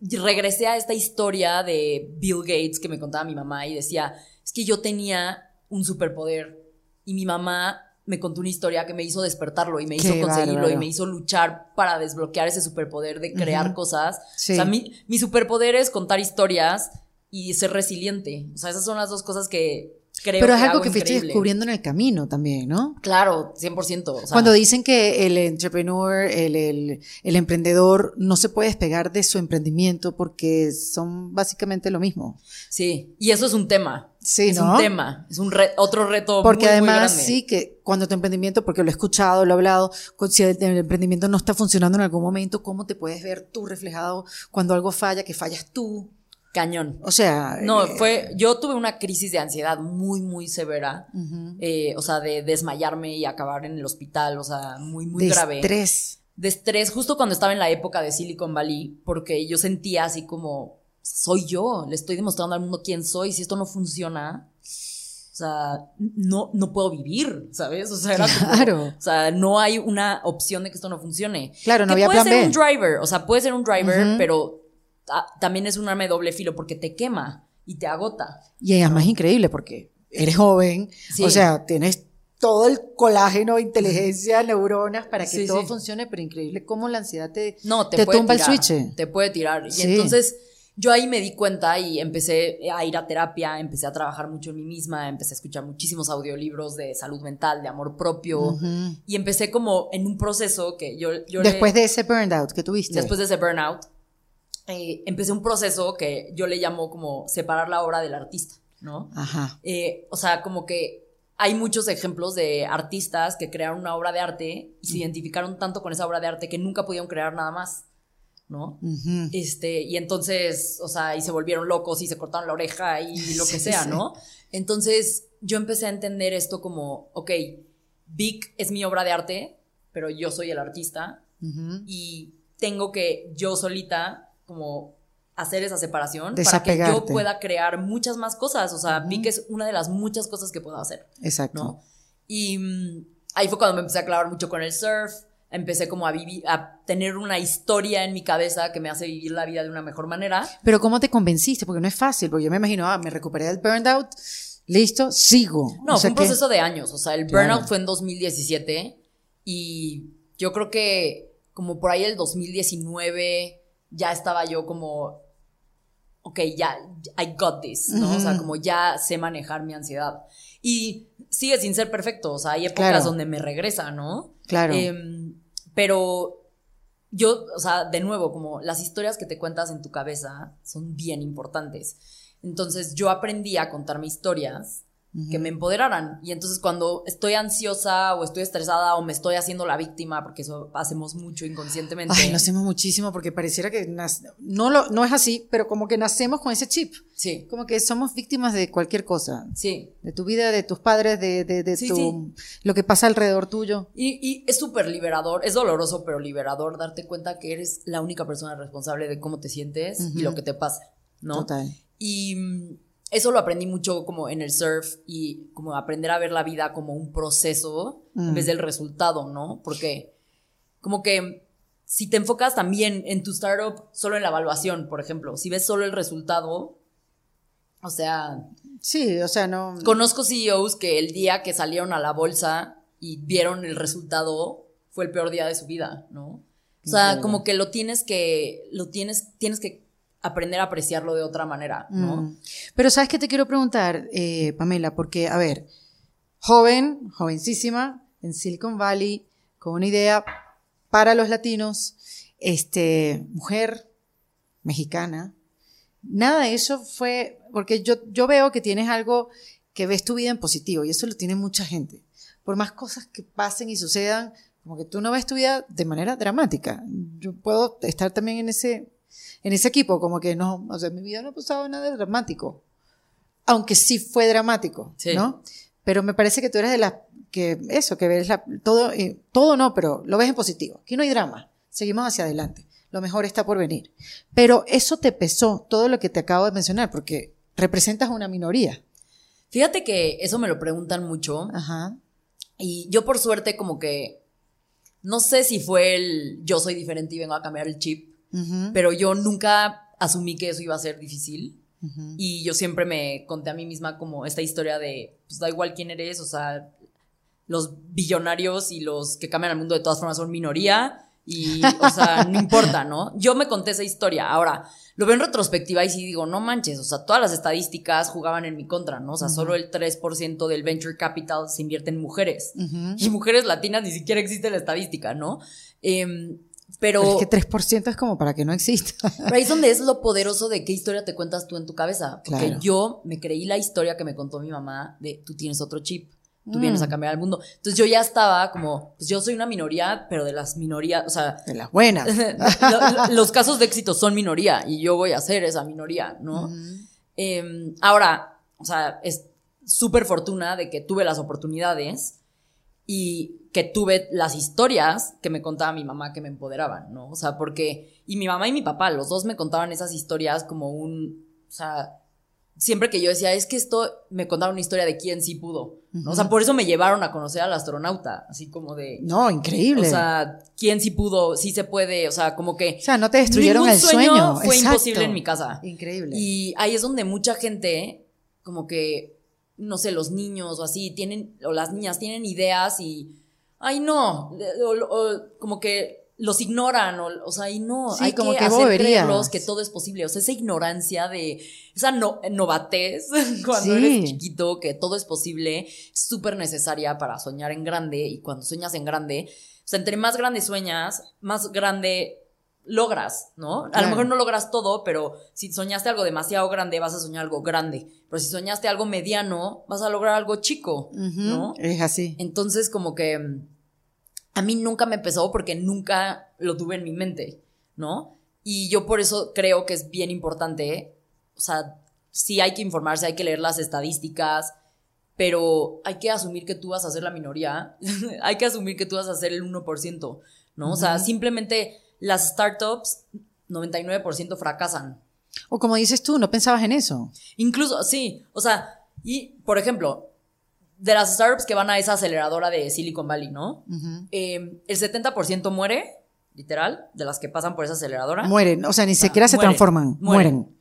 regresé a esta historia de Bill Gates que me contaba mi mamá y decía, es que yo tenía un superpoder y mi mamá me contó una historia que me hizo despertarlo y me hizo Qué conseguirlo bárbaro. y me hizo luchar para desbloquear ese superpoder de crear cosas. Sí. O sea, mi, mi superpoder es contar historias y ser resiliente. O sea, esas son las dos cosas que creo Pero que es algo hago que fuiste descubriendo en el camino también, ¿no? Claro, 100%. O sea, Cuando dicen que el entrepreneur, el, el, el emprendedor no se puede despegar de su emprendimiento porque son básicamente lo mismo. Sí, y eso es un tema. Sí, es ¿no? un tema, es un re- otro reto Porque muy, muy además grande. sí que cuando tu emprendimiento, porque lo he escuchado, lo he hablado, si el, el emprendimiento no está funcionando en algún momento, ¿cómo te puedes ver tú reflejado cuando algo falla, que fallas tú? Cañón. O sea, No, eh, fue, yo tuve una crisis de ansiedad muy, muy severa. eh, o sea, de desmayarme y acabar en el hospital, o sea, muy, muy de grave. estrés. De estrés, justo cuando estaba en la época de Silicon Valley, porque yo sentía así como, soy yo, le estoy demostrando al mundo quién soy, si esto no funciona, o sea, no, no puedo vivir, ¿sabes? O sea, era como- Claro. o sea, no hay una opción de que esto no funcione. Claro, no Que había puede plan ser B. un driver, o sea, puede ser un driver, pero también es un arma de doble filo porque te quema y te agota. Y es más increíble porque eres joven, Sí. o sea, tienes todo el colágeno, inteligencia, neuronas para que Sí, todo sí. funcione, pero increíble cómo la ansiedad te, No, te, te puede tumba tirar, el switch. Te puede tirar. Y entonces, yo ahí me di cuenta y empecé a ir a terapia, empecé a trabajar mucho en mí misma, empecé a escuchar muchísimos audiolibros de salud mental, de amor propio, y empecé como en un proceso que yo... yo después de ese burnout que tuviste. Después de ese burnout, eh, empecé un proceso que yo le llamo como separar la obra del artista, ¿no? Ajá. Eh, o sea, como que hay muchos ejemplos de artistas que crearon una obra de arte y se identificaron tanto con esa obra de arte que nunca pudieron crear nada más. ¿no? Este, y entonces, o sea, y se volvieron locos y se cortaron la oreja y lo que sea, ¿no? Entonces, yo empecé a entender esto como, ok, Vic es mi obra de arte, pero yo soy el artista y tengo que yo solita como hacer esa separación para que yo pueda crear muchas más cosas, o sea, Vic es una de las muchas cosas que puedo hacer. Exacto. Y mm, ahí fue cuando me empecé a clavar mucho con el surf, empecé como a vivir, a tener una historia en mi cabeza que me hace vivir la vida de una mejor manera. Pero ¿cómo te convenciste? Porque no es fácil, porque yo me imagino, ah, me recuperé del burnout, listo, sigo. No, fue un proceso de años, o sea, el burnout fue en 2017 y yo creo que como por ahí el 2019 ya estaba yo como, ok, ya, I got this, ¿no? O sea, como ya sé manejar mi ansiedad. Y sigue sin ser perfecto, o sea, hay épocas donde me regresa, ¿no? Claro. Em, pero yo, o sea, de nuevo, como las historias que te cuentas en tu cabeza son bien importantes. Entonces yo aprendí a contarme historias que me empoderaran. Y entonces cuando estoy ansiosa o estoy estresada o me estoy haciendo la víctima, porque eso hacemos mucho inconscientemente. Ay, lo hacemos muchísimo porque pareciera que no, lo, no es así, pero como que nacemos con ese chip. Sí. Como que somos víctimas de cualquier cosa. Sí. De tu vida, de tus padres, de, de, de tu, lo que pasa alrededor tuyo. Y, y es súper liberador, es doloroso, pero liberador darte cuenta que eres la única persona responsable de cómo te sientes y lo que te pasa, ¿no? Total. Y eso lo aprendí mucho como en el surf y como aprender a ver la vida como un proceso en vez mm. del resultado, ¿no? Porque como que si te enfocas también en tu startup solo en la evaluación, por ejemplo, si ves solo el resultado, o sea... Sí, o sea, no... Conozco CEOs que el día que salieron a la bolsa y vieron el resultado fue el peor día de su vida, ¿no? O sea, como que lo tienes que, lo tienes, tienes que aprender a apreciarlo de otra manera, ¿no? Mm. Pero sabes qué te quiero preguntar, eh, Pamela, porque, a ver, joven, jovencísima, en Silicon Valley, con una idea para los latinos, este, mujer, mexicana, nada de eso fue, porque yo, yo veo que tienes algo que ves tu vida en positivo y eso lo tiene mucha gente. Por más cosas que pasen y sucedan, como que tú no ves tu vida de manera dramática. Yo puedo estar también en ese en ese equipo, como que no, o sea, en mi vida no ha pasado nada dramático. Aunque sí fue dramático, ¿no? Pero me parece que tú eres de las que, eso, que ves la, todo, eh, todo no, pero lo ves en positivo. Aquí no hay drama. Seguimos hacia adelante. Lo mejor está por venir. Pero eso te pesó, todo lo que te acabo de mencionar, porque representas una minoría. Fíjate que eso me lo preguntan mucho. Ajá. Y yo por suerte como que, no sé si fue el yo soy diferente y vengo a cambiar el chip, pero yo nunca asumí que eso iba a ser difícil. Y yo siempre me conté a mí misma como esta historia de, pues da igual quién eres, o sea, los billonarios y los que cambian el mundo de todas formas son minoría y, o sea, no importa, ¿no? Yo me conté esa historia. Ahora, lo veo en retrospectiva y sí digo, no manches, o sea, todas las estadísticas jugaban en mi contra, ¿no? O sea, solo el 3% del venture capital se invierte en mujeres. Y mujeres latinas ni siquiera existe la estadística, ¿no? Eh, pero, es que 3% es como para que no exista. Pero ahí es donde es lo poderoso de qué historia te cuentas tú en tu cabeza. Porque yo me creí la historia que me contó mi mamá de tú tienes otro chip, tú vienes a mm. cambiar el mundo. Entonces yo ya estaba como, pues yo soy una minoría, pero de las minorías, o sea. De las buenas. los casos de éxito son minoría y yo voy a ser esa minoría, ¿no? Em, ahora, o sea, es súper fortuna de que tuve las oportunidades y que tuve las historias que me contaba mi mamá que me empoderaban, ¿no? O sea, porque, y mi mamá y mi papá, los dos me contaban esas historias como un, o sea, siempre que yo decía, es que esto me contaron una historia de quién sí pudo, ¿no? O sea, por eso me llevaron a conocer al astronauta, así como de... No, increíble. O sea, quién sí pudo, sí se puede, o sea, como que... O sea, no te destruyeron el sueño. Fue imposible en mi casa. Increíble. Y ahí es donde mucha gente, como que no sé, los niños o así, tienen, o las niñas tienen ideas y, ay no, o, como que los ignoran, o, o sea, y no, Sí, hay como que que hacer creerlos que todo es posible, o sea, esa ignorancia de, esa no, novatez cuando Sí. eres chiquito, que todo es posible, súper necesaria para soñar en grande, y cuando sueñas en grande, o sea, entre más grande sueñas, más grande logras, ¿no? A Claro. lo mejor no logras todo, pero si soñaste algo demasiado grande, vas a soñar algo grande, pero si soñaste algo mediano, vas a lograr algo chico, ¿no? Es así. Entonces, como que mm, a mí nunca me pesó porque nunca lo tuve en mi mente, ¿no? Y yo por eso creo que es bien importante, o sea, sí hay que informarse, hay que leer las estadísticas, pero hay que asumir que tú vas a ser la minoría, hay que asumir que tú vas a ser el 1%, ¿no? O sea, simplemente las startups, 99% fracasan. O como dices tú, no pensabas en eso. Incluso, sí, o sea, y por ejemplo, de las startups que van a esa aceleradora de Silicon Valley, ¿no? Eh, el 70% muere, literal, de las que pasan por esa aceleradora. Mueren, o sea, ni siquiera se mueren, transforman, mueren. mueren.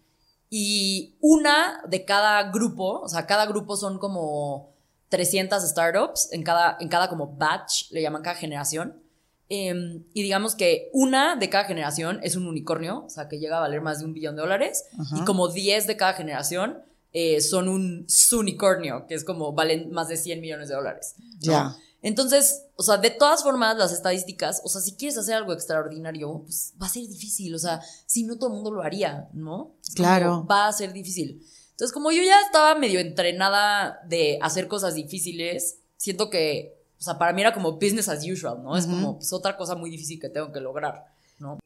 Y una de cada grupo, o sea, cada grupo son como 300 startups en cada, en cada como batch, le llaman cada generación. Eh, y digamos que una de cada generación es un unicornio, o sea, que llega a valer más de un billón de dólares. Y como 10 de cada generación eh, son un unicornio, que es como valen más de 100 millones de dólares. ¿no? Ya. Entonces, o sea, de todas formas, las estadísticas, o sea, si quieres hacer algo extraordinario, pues va a ser difícil, o sea, si no todo el mundo lo haría, ¿no? Es Claro. va a ser difícil. Entonces, como yo ya estaba medio entrenada de hacer cosas difíciles, siento que, o sea, para mí era como business as usual, ¿no? Es como, pues, otra cosa muy difícil que tengo que lograr,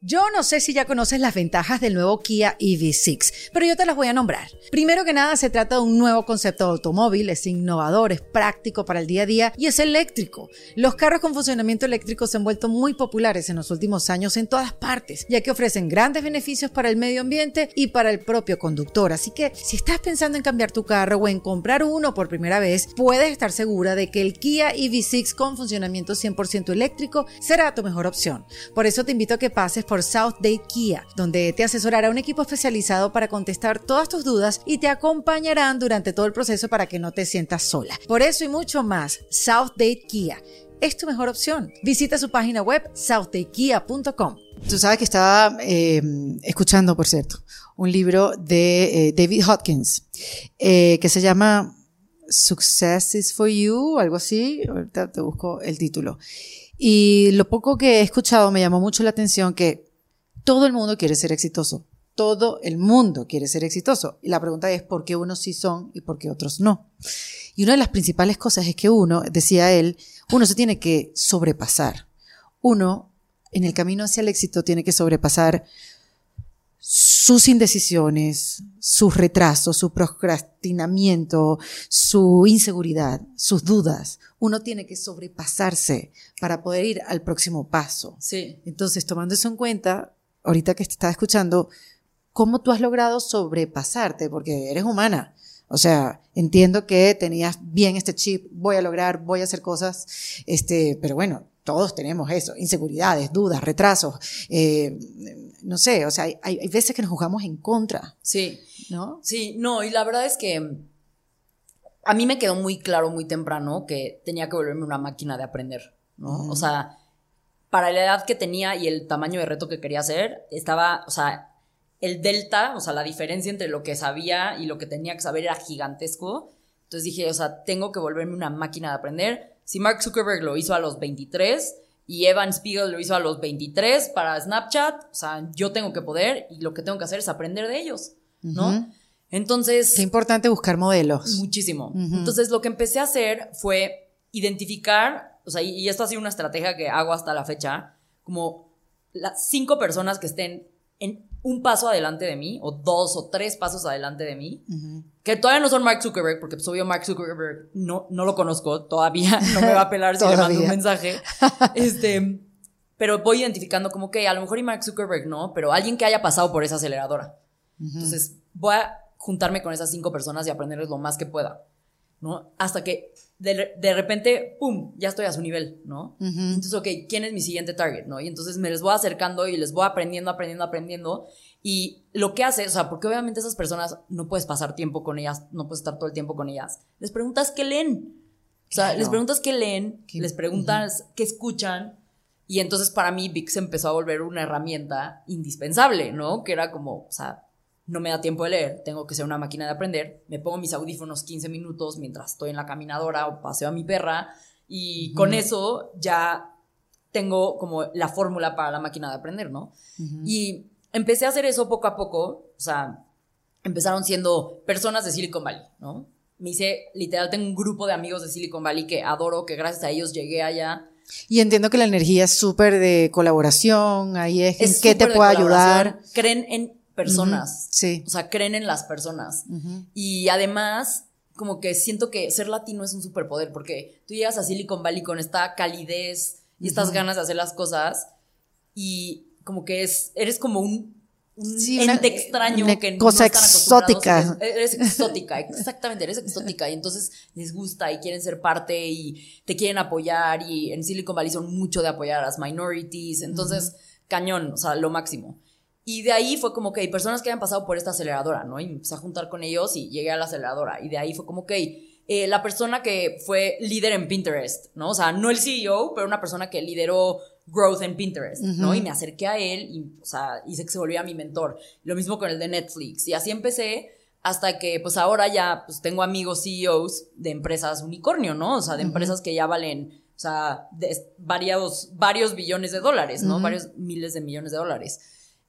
Yo no sé si ya conoces las ventajas del nuevo Kia EV6, pero yo te las voy a nombrar. Primero que nada, se trata de un nuevo concepto de automóvil, es innovador, es práctico para el día a día y es eléctrico. Los carros con funcionamiento eléctrico se han vuelto muy populares en los últimos años en todas partes, ya que ofrecen grandes beneficios para el medio ambiente y para el propio conductor. Así que si estás pensando en cambiar tu carro o en comprar uno por primera vez, puedes estar segura de que el Kia EV6 con funcionamiento 100% eléctrico será tu mejor opción. Por eso te invito a que pases por South Day Kia, donde te asesorará un equipo especializado para contestar todas tus dudas y te acompañarán durante todo el proceso para que no te sientas sola. Por eso y mucho más, South Day Kia es tu mejor opción. Visita su página web southdaykia.com. Tú sabes que estaba eh, escuchando, por cierto, un libro de eh, David Hopkins eh, que se llama Success is for You, algo así. Ahorita te busco el título. Y lo poco que he escuchado me llamó mucho la atención que todo el mundo quiere ser exitoso. Todo el mundo quiere ser exitoso. Y la pregunta es por qué unos sí son y por qué otros no. Y una de las principales cosas es que uno, decía él, uno se tiene que sobrepasar. Uno, en el camino hacia el éxito, tiene que sobrepasar sus indecisiones, sus retrasos, su procrastinamiento, su inseguridad, sus dudas. Uno tiene que sobrepasarse para poder ir al próximo paso. Sí. Entonces, tomando eso en cuenta, ahorita que te estaba escuchando, ¿cómo tú has logrado sobrepasarte? Porque eres humana. O sea, entiendo que tenías bien este chip, voy a lograr, voy a hacer cosas, este, pero bueno, todos tenemos eso, inseguridades, dudas, retrasos, eh, no sé, o sea, hay, hay veces que nos jugamos en contra, Sí. ¿no? Sí, no, y la verdad es que a mí me quedó muy claro muy temprano que tenía que volverme una máquina de aprender, ¿no? O sea, para la edad que tenía y el tamaño de reto que quería hacer, estaba, o sea, el delta, o sea, la diferencia entre lo que sabía y lo que tenía que saber era gigantesco. Entonces dije, o sea, tengo que volverme una máquina de aprender. Si Mark Zuckerberg lo hizo a los 23 y Evan Spiegel lo hizo a los 23 para Snapchat, o sea, yo tengo que poder y lo que tengo que hacer es aprender de ellos, ¿no? Entonces, Qué importante buscar modelos. muchísimo. Entonces, lo que empecé a hacer fue identificar, o sea, y, y esto ha sido una estrategia que hago hasta la fecha, como las cinco personas que estén en un paso adelante de mí, o dos o tres pasos adelante de mí, que todavía no son Mark Zuckerberg, porque pues obvio Mark Zuckerberg no, no lo conozco todavía, no me va a pelar si le mando un mensaje. Este, pero voy identificando como que a lo mejor y Mark Zuckerberg no, pero alguien que haya pasado por esa aceleradora. Entonces, voy a juntarme con esas cinco personas y aprenderles lo más que pueda, ¿no? Hasta que de, de repente, ¡pum!, ya estoy a su nivel, ¿no? Entonces, ok, ¿quién es mi siguiente target, no? Y entonces me les voy acercando y les voy aprendiendo, aprendiendo, aprendiendo. Y lo que hace, o sea, porque obviamente esas personas no puedes pasar tiempo con ellas, no puedes estar todo el tiempo con ellas. Les preguntas qué leen. O sea, Claro. les preguntas qué leen, Qué- les preguntas qué escuchan. Y entonces para mí Vic se empezó a volver una herramienta indispensable, ¿no? Que era como, o sea, no me da tiempo de leer, tengo que ser una máquina de aprender, me pongo mis audífonos 15 minutos mientras estoy en la caminadora o paseo a mi perra y con eso ya tengo como la fórmula para la máquina de aprender, ¿no? Y empecé a hacer eso poco a poco, o sea, empezaron siendo personas de Silicon Valley, ¿no? Me hice, literal, tengo un grupo de amigos de Silicon Valley que adoro, que gracias a ellos llegué allá. Y entiendo que la energía es súper de colaboración, ahí es, en qué te puede ayudar. Creen en personas. sí. O sea, creen en las personas. Y además, como que siento que ser latino es un superpoder, porque tú llegas a Silicon Valley con esta calidez y estas ganas de hacer las cosas y como que es, eres como un, ente extraño que cosa no exótica. Eres, exótica, exactamente, eres exótica y entonces les gusta y quieren ser parte y te quieren apoyar y en Silicon Valley son mucho de apoyar a las minorities, entonces cañón, o sea, lo máximo. Y de ahí fue como que hay personas que habían pasado por esta aceleradora, ¿no? Y empecé a juntar con ellos y llegué a la aceleradora. Y de ahí fue como que eh, la persona que fue líder en Pinterest, ¿no? O sea, no el CEO, pero una persona que lideró growth en Pinterest, ¿no? Y me acerqué a él y, o sea, hice que se volviera mi mentor. Lo mismo con el de Netflix. Y así empecé hasta que, pues ahora ya, pues tengo amigos CEOs de empresas unicornio, ¿no? O sea, de empresas que ya valen, o sea, de varios, varios billones de dólares, ¿no? Varios miles de millones de dólares.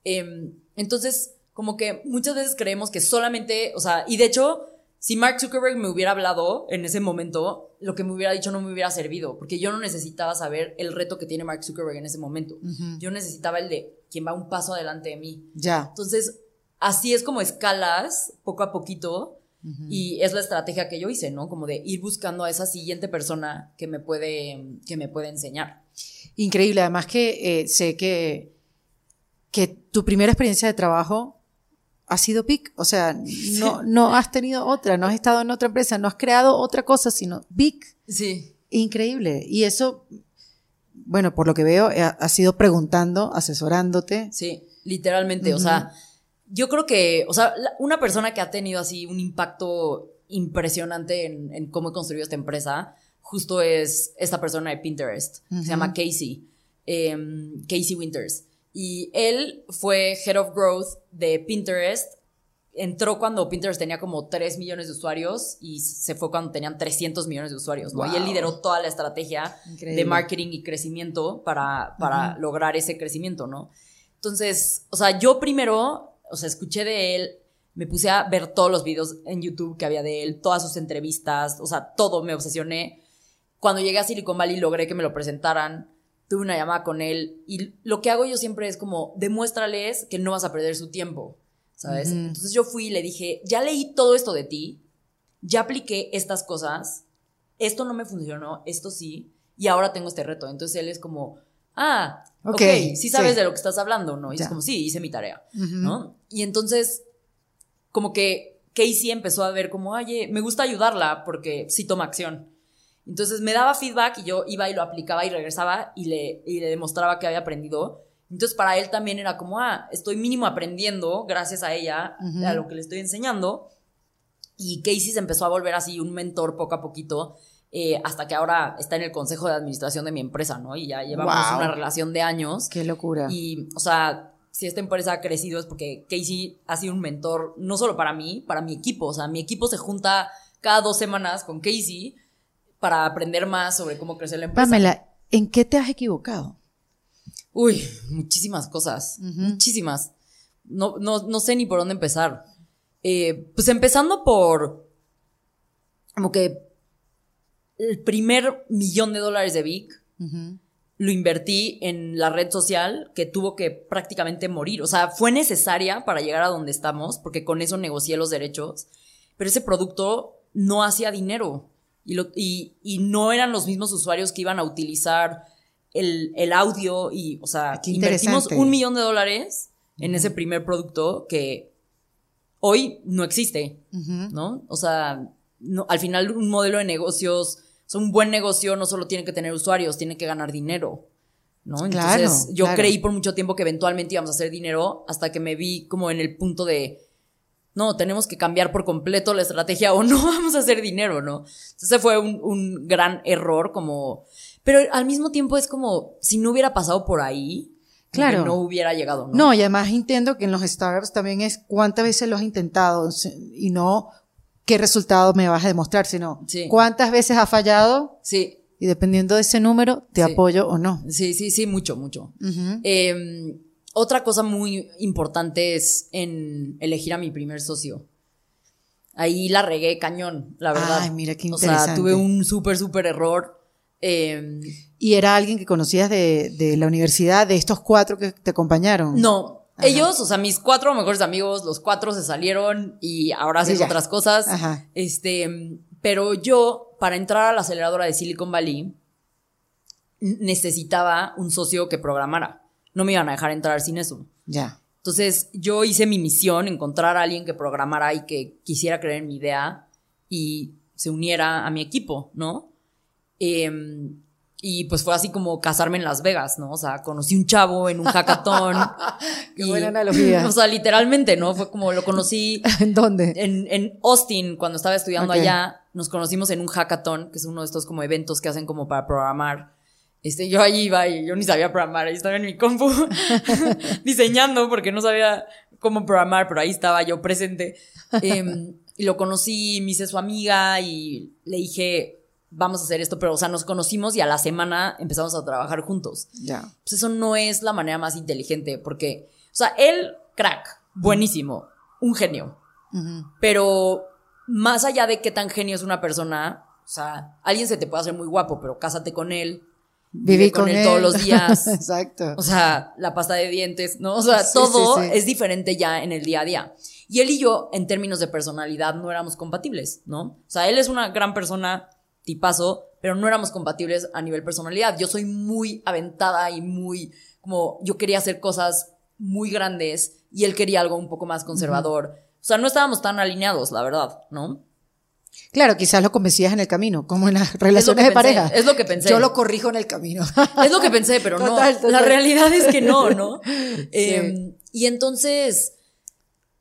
Em, entonces, como que muchas veces creemos que solamente, o sea, y de hecho, si Mark Zuckerberg me hubiera hablado en ese momento, lo que me hubiera dicho no me hubiera servido, porque yo no necesitaba saber el reto que tiene Mark Zuckerberg en ese momento. Yo necesitaba el de quien va un paso adelante de mí. Ya. Entonces, así es como escalas poco a poquito. Y es la estrategia que yo hice, ¿no? Como de ir buscando a esa siguiente persona que me puede, que me puede enseñar. Increíble, además que eh, sé que que tu primera experiencia de trabajo ha sido PIC. O sea, no, no has tenido otra, no has estado en otra empresa, no has creado otra cosa, sino PIC. Sí. Increíble. Y eso, bueno, por lo que veo, eh, ha sido preguntando, asesorándote. Sí, literalmente. O sea, yo creo que, o sea, una persona que ha tenido así un impacto impresionante en, cómo he construido esta empresa, justo es esta persona de Pinterest. Se llama Casey. Em, Casey Winters. Y él fue Head of Growth de Pinterest. Entró cuando Pinterest tenía como 3 millones de usuarios y se fue cuando tenían 300 millones de usuarios, Y él lideró toda la estrategia de marketing y crecimiento para, para lograr ese crecimiento, ¿no? Entonces, o sea, yo primero, o sea, escuché de él, me puse a ver todos los videos en YouTube que había de él, todas sus entrevistas, o sea, todo, me obsesioné. Cuando llegué a Silicon Valley logré que me lo presentaran tuve una llamada con él y lo que hago yo siempre es como demuéstrales que no vas a perder su tiempo, ¿sabes? Entonces yo fui y le dije, ya leí todo esto de ti, ya apliqué estas cosas, esto no me funcionó, esto sí, y ahora tengo este reto. Entonces él es como, ah, ok, okay sí sabes de lo que estás hablando, ¿no? Y es como, sí, hice mi tarea, ¿no? Y entonces, como que Casey empezó a ver como, oye, me gusta ayudarla porque sí toma acción. Entonces me daba feedback y yo iba y lo aplicaba y regresaba y le, le demostraba que había aprendido. Entonces para él también era como, ah, estoy mínimo aprendiendo gracias a ella, a lo que le estoy enseñando. Y Casey se empezó a volver así un mentor poco a poquito, eh, hasta que ahora está en el consejo de administración de mi empresa, ¿no? Y ya llevamos una relación de años. Qué locura. Y, o sea, si esta empresa ha crecido es porque Casey ha sido un mentor no solo para mí, para mi equipo. O sea, mi equipo se junta cada dos semanas con Casey para aprender más sobre cómo crecer la empresa. Pamela, ¿en qué te has equivocado? Uy, muchísimas cosas, muchísimas. No, no, no, sé ni por dónde empezar. Eh, pues empezando por como que el primer millón de dólares de Vic lo invertí en la red social que tuvo que prácticamente morir. O sea, fue necesaria para llegar a donde estamos porque con eso negocié los derechos, pero ese producto no hacía dinero y, y, no eran los mismos usuarios que iban a utilizar el, el audio y, o sea, invertimos un millón de dólares en ese primer producto que hoy no existe, ¿no? O sea, no, al final un modelo de negocios, o un buen negocio no solo tiene que tener usuarios, tiene que ganar dinero. ¿no? Entonces, yo creí por mucho tiempo que eventualmente íbamos a hacer dinero hasta que me vi como en el punto de no, tenemos que cambiar por completo la estrategia o no vamos a hacer dinero, ¿no? Entonces fue un, gran error como... Pero al mismo tiempo es como si no hubiera pasado por ahí, claro. no hubiera llegado, ¿no? No, y además entiendo que en los startups también es cuántas veces lo has intentado y no qué resultado me vas a demostrar, sino cuántas veces ha fallado. Sí. Y dependiendo de ese número, te apoyo o no. Sí, sí, sí, mucho, mucho. Em, otra cosa muy importante es en elegir a mi primer socio. Ahí la regué cañón, la verdad. Ay, mira qué interesante. O sea, tuve un súper, súper error. Em, ¿Y era alguien que conocías de, de, la universidad, de estos cuatro que te acompañaron? No, ellos, o sea, mis cuatro mejores amigos, los cuatro se salieron y ahora hacen otras cosas. Ajá. Este, pero yo, para entrar a la aceleradora de Silicon Valley, necesitaba un socio que programara. No me iban a dejar entrar sin eso. Ya. Entonces, yo hice mi misión, encontrar a alguien que programara y que quisiera creer en mi idea y se uniera a mi equipo, ¿no? Eh, y pues fue así como casarme en Las Vegas, ¿no? O sea, conocí un chavo en un hackathon. Qué buena analogía. O sea, literalmente, ¿no? Fue como lo conocí. ¿En dónde? En, en Austin, cuando estaba estudiando allá. Nos conocimos en un hackathon, que es uno de estos como eventos que hacen como para programar. Este, yo ahí iba y yo ni sabía programar, ahí estaba en mi compu diseñando porque no sabía cómo programar, pero ahí estaba yo presente. Em, y lo conocí, me hice su amiga y le dije, vamos a hacer esto, pero, o sea, nos conocimos y a la semana empezamos a trabajar juntos. Ya. Pues eso no es la manera más inteligente, porque, o sea, él, crack, buenísimo, un genio. Pero más allá de qué tan genio es una persona, o sea, alguien se te puede hacer muy guapo, pero cásate con él. Vive con, él, todos los días. Exacto. O sea, la pasta de dientes, ¿no? O sea, todo es diferente ya en el día a día. Y él y yo, en términos de personalidad, no éramos compatibles, ¿no? O sea, él es una gran persona, tipazo, pero no éramos compatibles a nivel personalidad. Yo soy muy aventada y muy, como, yo quería hacer cosas muy grandes y él quería algo un poco más conservador. O sea, no estábamos tan alineados, la verdad, ¿no? Claro, quizás lo convencías en el camino, como en las relaciones de pareja. Es lo que pensé. Yo lo corrijo en el camino. Es lo que pensé, pero no. La realidad es que no, ¿no? Em, y entonces,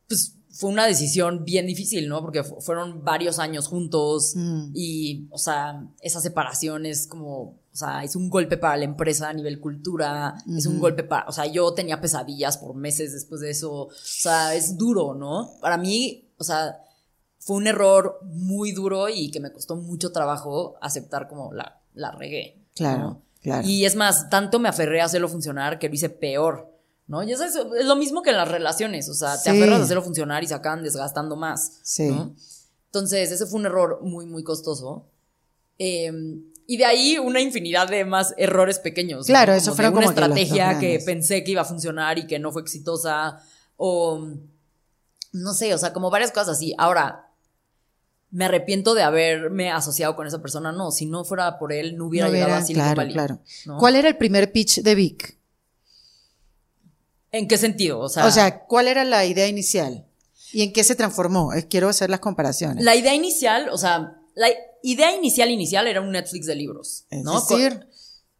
pues fue una decisión bien difícil, ¿no? Porque fueron varios años juntos mm. y, o sea, esa separación es como, o sea, es un golpe para la empresa a nivel cultura, es un golpe para, o sea, yo tenía pesadillas por meses después de eso, o sea, es duro, ¿no? Para mí, o sea, fue un error muy duro y que me costó mucho trabajo aceptar como la, la regué. Claro, claro. Y es más, tanto me aferré a hacerlo funcionar que lo hice peor. ¿no? Y eso es, lo mismo que en las relaciones, o sea, te aferras a hacerlo funcionar y se acaban desgastando más, sí. Entonces, ese fue un error muy, muy costoso. Em, y de ahí una infinidad de más errores pequeños. Claro, eso fue una estrategia que, pensé que iba a funcionar y que no fue exitosa. O no sé, o sea, como varias cosas así. Ahora, me arrepiento de haberme asociado con esa persona. No, si no fuera por él, no hubiera llegado a Silicon claro, Claro. ¿Cuál era el primer pitch de Vic? ¿En qué sentido? O sea, o sea, ¿cuál era la idea inicial? ¿Y en qué se transformó? Quiero hacer las comparaciones. La idea inicial, o sea, la idea inicial inicial era un Netflix de libros, ¿no? Es decir,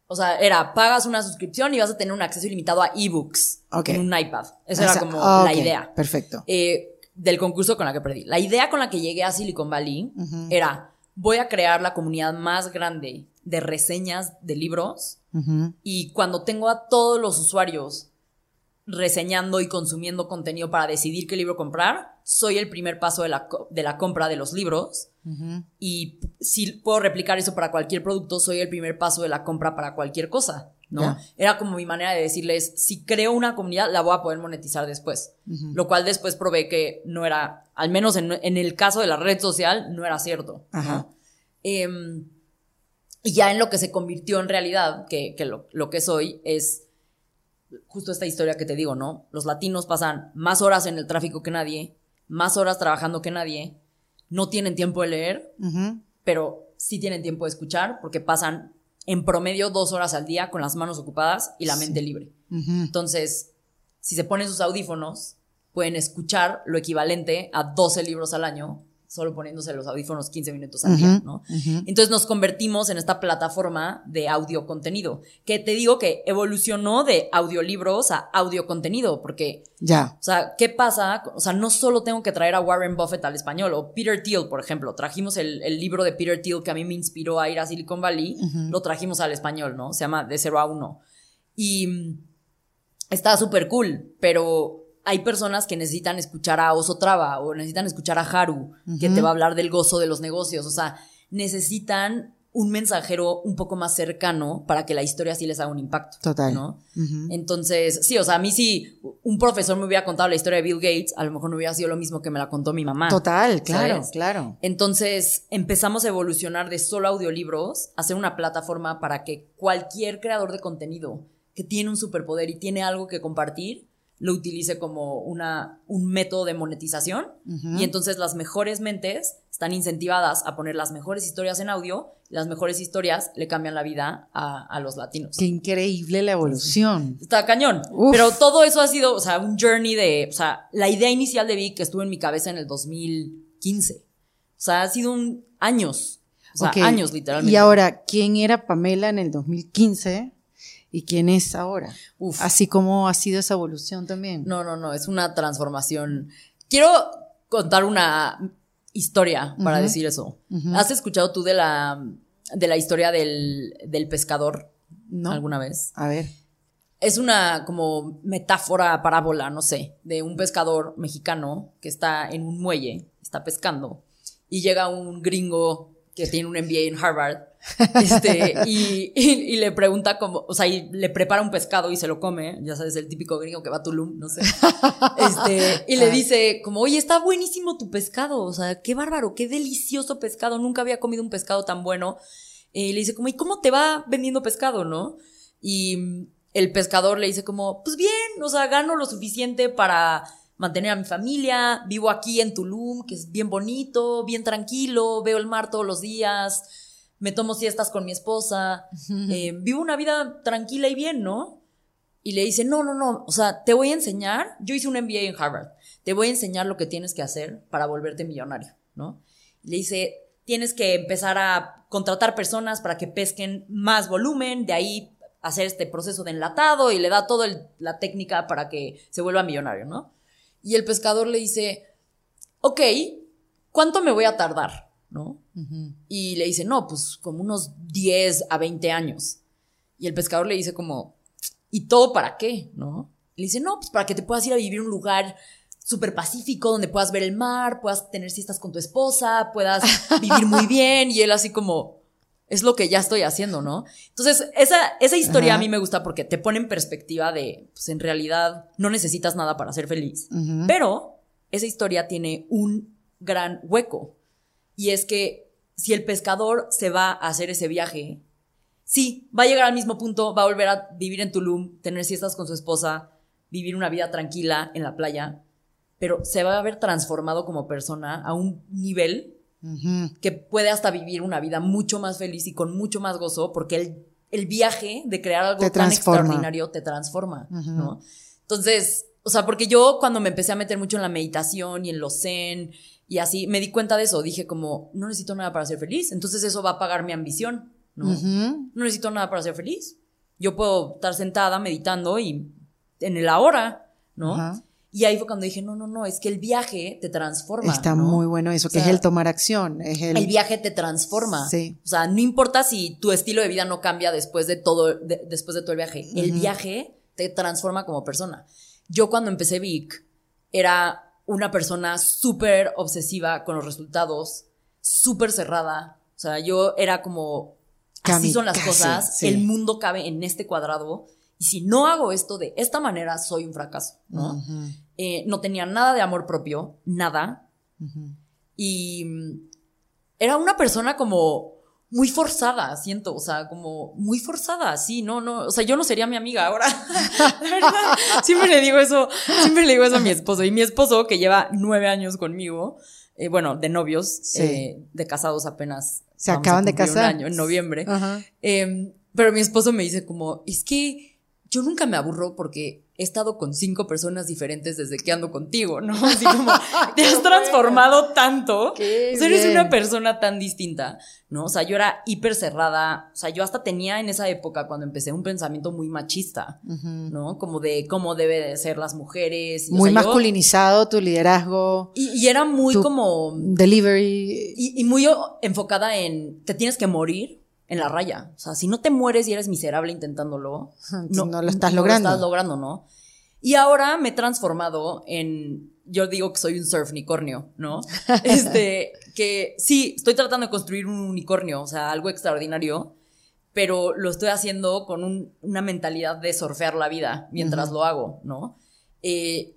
o sea, era pagas una suscripción y vas a tener un acceso ilimitado a ebooks en un iPad. Esa era como la idea. Perfecto. Eh, del concurso con la que perdí. La idea con la que llegué a Silicon Valley era, voy a crear la comunidad más grande de reseñas de libros y cuando tengo a todos los usuarios reseñando y consumiendo contenido para decidir qué libro comprar, soy el primer paso de la, de la compra de los libros. Y si puedo replicar eso para cualquier producto, soy el primer paso de la compra para cualquier cosa, ¿no? Era como mi manera de decirles, si creo una comunidad, la voy a poder monetizar después. Lo cual después probé que no era, al menos en, el caso de la red social, no era cierto. Em, y ya en lo que se convirtió en realidad, que, lo, lo que soy, es justo esta historia que te digo, ¿no? Los latinos pasan más horas en el tráfico que nadie, más horas trabajando que nadie, no tienen tiempo de leer, pero sí tienen tiempo de escuchar porque pasan en promedio dos horas al día con las manos ocupadas y la mente libre. Entonces, si se ponen sus audífonos, pueden escuchar lo equivalente a 12 libros al año solo poniéndose los audífonos 15 minutos al día, ¿no? Entonces nos convertimos en esta plataforma de audio contenido, que te digo que evolucionó de audiolibros a audio contenido, porque, ya. O sea, ¿qué pasa? O sea, no solo tengo que traer a Warren Buffett al español, o Peter Thiel, por ejemplo, trajimos el, libro de Peter Thiel que a mí me inspiró a ir a Silicon Valley, lo trajimos al español, ¿no? Se llama De Cero a Uno. Y mm, está súper cool, pero hay personas que necesitan escuchar a Oso Traba o necesitan escuchar a Haru, que te va a hablar del gozo de los negocios. O sea, necesitan un mensajero un poco más cercano para que la historia sí les haga un impacto. Total. ¿no? Entonces, sí, o sea, a mí si un profesor me hubiera contado la historia de Bill Gates, a lo mejor no hubiera sido lo mismo que me la contó mi mamá. Total, claro, claro. Entonces, empezamos a evolucionar de solo audiolibros a ser una plataforma para que cualquier creador de contenido que tiene un superpoder y tiene algo que compartir, lo utilice como una, un método de monetización y entonces las mejores mentes están incentivadas a poner las mejores historias en audio, las mejores historias le cambian la vida a, los latinos. Qué increíble la evolución. Está cañón. Pero todo eso ha sido, o sea, un journey de, o sea, la idea inicial de Vic estuvo en mi cabeza en el 2015. O sea, ha sido un años. O sea, años literalmente. Y ahora, ¿quién era Pamela en el 2015? Y quién es ahora. Así como ha sido esa evolución también. No, no, no, es una transformación. Quiero contar una historia para decir eso. ¿Has escuchado tú de la, de la historia del, del pescador no. alguna vez? A ver. Es una como metáfora, parábola, no sé, de un pescador mexicano que está en un muelle, está pescando, y llega un gringo que tiene un MBA en Harvard este, y, le pregunta como, o sea, y le prepara un pescado y se lo come, ya sabes, el típico gringo que va a Tulum, no sé. Este, y le dice como, oye, está buenísimo tu pescado, o sea, qué bárbaro, qué delicioso pescado, nunca había comido un pescado tan bueno. Y le dice como, ¿y cómo te va vendiendo pescado, no? Y el pescador le dice como, pues bien, o sea, gano lo suficiente para mantener a mi familia, vivo aquí en Tulum, que es bien bonito, bien tranquilo, veo el mar todos los días, me tomo siestas con mi esposa, eh, vivo una vida tranquila y bien, ¿no? Y le dice, no, no, no, o sea, te voy a enseñar, yo hice un MBA en Harvard, te voy a enseñar lo que tienes que hacer para volverte millonario, ¿no? le dice, tienes que empezar a contratar personas para que pesquen más volumen, de ahí hacer este proceso de enlatado y le da toda la técnica para que se vuelva millonario, ¿no? Y el pescador le dice, ok, ¿cuánto me voy a tardar? ¿no? Y le dice, no, pues como unos 10 a 20 años. Y el pescador le dice como, ¿y todo para qué? ¿No? le dice, no, pues para que te puedas ir a vivir a un lugar súper pacífico, donde puedas ver el mar, puedas tener siestas con tu esposa, puedas vivir muy bien. Y él así como, es lo que ya estoy haciendo, ¿no? Entonces, esa, esa historia a mí me gusta porque te pone en perspectiva de, pues en realidad no necesitas nada para ser feliz. Pero esa historia tiene un gran hueco. Y es que si el pescador se va a hacer ese viaje, sí, va a llegar al mismo punto, va a volver a vivir en Tulum, tener siestas con su esposa, vivir una vida tranquila en la playa, pero se va a haber transformado como persona a un nivel que puede hasta vivir una vida mucho más feliz y con mucho más gozo, porque el, el viaje de crear algo tan extraordinario te transforma, ¿no? Entonces, o sea, porque yo cuando me empecé a meter mucho en la meditación y en los zen y así me di cuenta de eso. Dije como, no necesito nada para ser feliz. Entonces eso va a pagar mi ambición, ¿no? No necesito nada para ser feliz. Yo puedo estar sentada meditando y en el ahora, ¿no? Y ahí fue cuando dije, no, no, no, es que el viaje te transforma. Está muy bueno eso, que es el tomar acción. Es el... el... viaje te transforma. Sí. O sea, no importa si tu estilo de vida no cambia después de todo, después de todo el viaje. El viaje te transforma como persona. Yo cuando empecé Vic, era una persona súper obsesiva con los resultados, súper cerrada. O sea, yo era como, así son las cosas, el mundo cabe en este cuadrado. Y si no hago esto de esta manera, soy un fracaso, ¿no? Eh, no tenía nada de amor propio, nada. Y mm, era una persona como muy forzada, siento, o sea, como muy forzada, sí, no, no, o sea, yo no sería mi amiga ahora. la verdad, siempre le digo eso, siempre le digo eso a mi esposo. Y mi esposo, que lleva nueve años conmigo, eh, bueno, de novios, eh, de casados apenas. Se acaban de casar. Un año, en noviembre. Em, pero mi esposo me dice como, es que yo nunca me aburro porque he estado con cinco personas diferentes desde que ando contigo, ¿no? Así como, te has transformado tanto. Qué eres una persona tan distinta, ¿no? O sea, yo era hiper cerrada. O sea, yo hasta tenía en esa época, cuando empecé, un pensamiento muy machista, ¿no? Como de cómo debe de ser las mujeres. muy masculinizado tu liderazgo. Y, era muy como. Delivery. Y, muy enfocada en, te tienes que morir en la raya. O sea, si no te mueres y eres miserable intentándolo, no, no, lo estás logrando. No lo estás logrando, ¿no? Y ahora me he transformado en, yo digo que soy un surf unicornio, ¿no? Este, que sí, estoy tratando de construir un unicornio, o sea, algo extraordinario, pero lo estoy haciendo con una mentalidad de surfear la vida mientras lo hago, ¿no? Eh,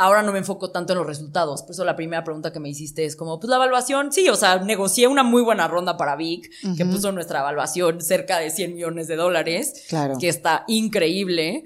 ahora no me enfoco tanto en los resultados. Por eso la primera pregunta que me hiciste es como, pues la evaluación, sí, o sea, negocié una muy buena ronda para Vic, que puso nuestra evaluación cerca de 100 millones de dólares, claro. que está increíble.